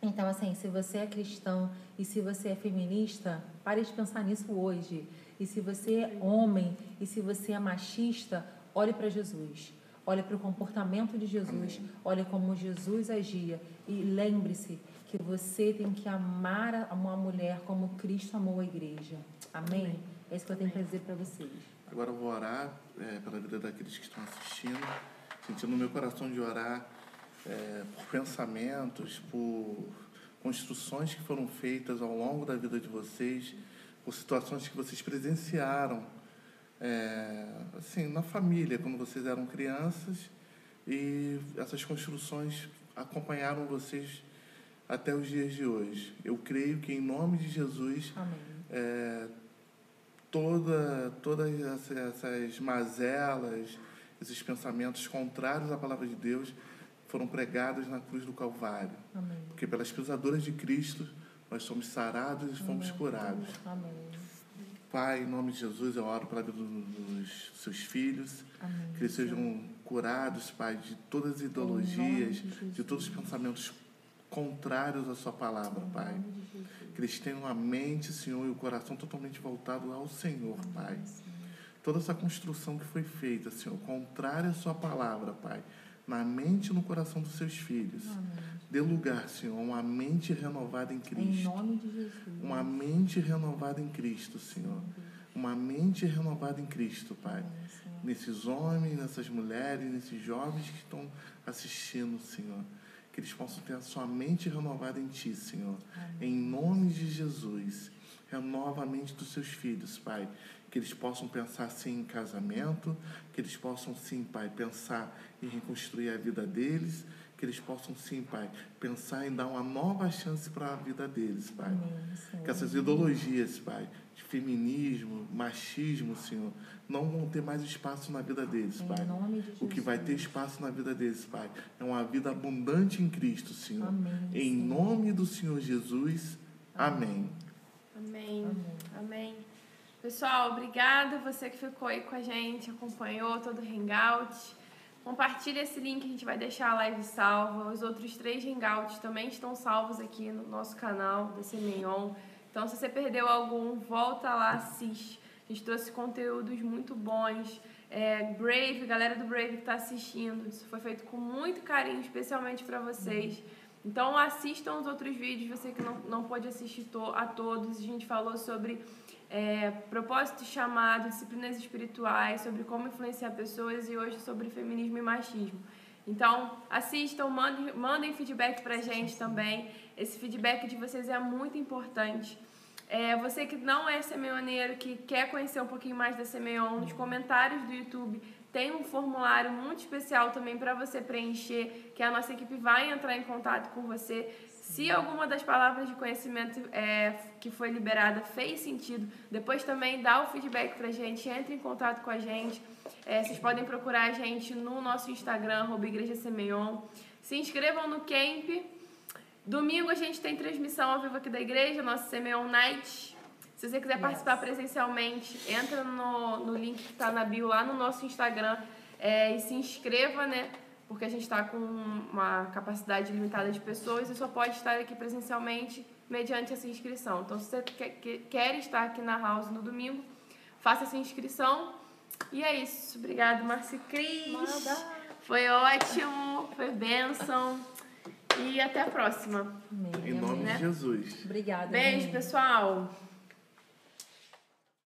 Speaker 3: Então, assim, se você é cristão e se você é feminista, pare de pensar nisso hoje. E se você é homem e se você é machista, olhe para Jesus. Olhe para o comportamento de Jesus. Olhe como Jesus agia. E lembre-se que você tem que amar uma mulher como Cristo amou a igreja. Amém? É isso que eu tenho para dizer para vocês.
Speaker 4: Agora eu vou orar é, pela vida daqueles que estão assistindo, sentindo no meu coração de orar é, por pensamentos, por construções que foram feitas ao longo da vida de vocês, por situações que vocês presenciaram, é, assim, na família, quando vocês eram crianças, e essas construções acompanharam vocês até os dias de hoje. Eu creio que, em nome de Jesus,
Speaker 3: Amém.
Speaker 4: é, toda, todas essa- essas mazelas, esses pensamentos contrários à palavra de Deus foram pregados na cruz do Calvário.
Speaker 3: Amém.
Speaker 4: Porque pelas pisaduras de Cristo nós somos sarados e fomos curados.
Speaker 3: Amém.
Speaker 4: Pai, em nome de Jesus, eu oro do- dos seus filhos,
Speaker 3: Amém.
Speaker 4: que eles sejam curados, Pai, de todas as ideologias,
Speaker 3: de
Speaker 4: de todos os pensamentos contrários à sua palavra, Pai. Que eles tenham a mente, Senhor, e o coração totalmente voltado ao Senhor, Pai. Toda essa construção que foi feita, Senhor, contrária à Sua palavra, Pai, na mente e no coração dos seus filhos. Dê lugar, Senhor, a uma mente renovada em
Speaker 3: Em
Speaker 4: Cristo.
Speaker 3: nome de Jesus.
Speaker 4: Uma mente renovada em Cristo, Senhor. Uma mente renovada em Cristo, Pai. Nesses homens, nessas mulheres, nesses jovens que estão assistindo, Senhor. Que eles possam ter a sua mente renovada em Ti, Senhor. Em nome de Jesus. Renova a mente dos seus filhos, Pai. Que eles possam pensar sim em casamento. Que eles possam sim, Pai, pensar em reconstruir a vida deles. Que eles possam sim, Pai, pensar em dar uma nova chance para a vida deles, Pai. Que essas ideologias, Pai, de feminismo, machismo, Senhor, não vão ter mais espaço na vida deles,
Speaker 3: Em
Speaker 4: Pai.
Speaker 3: nome de
Speaker 4: O que vai ter
Speaker 3: Jesus.
Speaker 4: espaço na vida deles, Pai, é uma vida abundante em Cristo, Senhor.
Speaker 3: Amém,
Speaker 4: Em
Speaker 3: Senhor.
Speaker 4: nome do Senhor Jesus. Amém.
Speaker 1: Amém.
Speaker 3: Amém.
Speaker 1: Amém. Pessoal, obrigada você que ficou aí com a gente, acompanhou todo o Hangout. Compartilha esse link, a gente vai deixar a live salva. Os outros três Hangouts também estão salvos aqui no nosso canal da Semenion. Então, se você perdeu algum, volta lá, assiste. A gente trouxe conteúdos muito bons. É, Brave, galera do Brave que está assistindo, isso foi feito com muito carinho, especialmente para vocês. Então assistam os outros vídeos, você que não, não pôde assistir to- a todos. A gente falou sobre é, propósito chamado, disciplinas espirituais, sobre como influenciar pessoas e hoje sobre feminismo e machismo. Então, assistam, mandem, mandem feedback pra gente também. Esse feedback de vocês é muito importante. É, você que não é semeoneiro, que quer conhecer um pouquinho mais da Semeon, nos comentários do YouTube tem um formulário muito especial também para você preencher, que a nossa equipe vai entrar em contato com você. Se alguma das palavras de conhecimento é, que foi liberada fez sentido, depois também dá o feedback pra gente, entre em contato com a gente. É, vocês podem procurar a gente no nosso Instagram, Igreja Semeion. Se inscrevam no Camp. Domingo a gente tem transmissão ao vivo aqui da igreja, nosso Semeion Night. Se você quiser participar presencialmente, entra no, no link que está na bio lá no nosso Instagram é, e se inscreva, né? Porque a gente está com uma capacidade limitada de pessoas e só pode estar aqui presencialmente mediante essa inscrição. Então, se você quer, estar aqui na house no domingo, faça essa inscrição. E é isso. Obrigada, Marci Cris.
Speaker 3: Nada.
Speaker 1: Foi ótimo, foi bênção. E até a próxima.
Speaker 3: Amém,
Speaker 4: Em nome.
Speaker 1: Né?
Speaker 4: de Jesus.
Speaker 3: Obrigada.
Speaker 1: Beijo,
Speaker 3: amém.
Speaker 1: pessoal.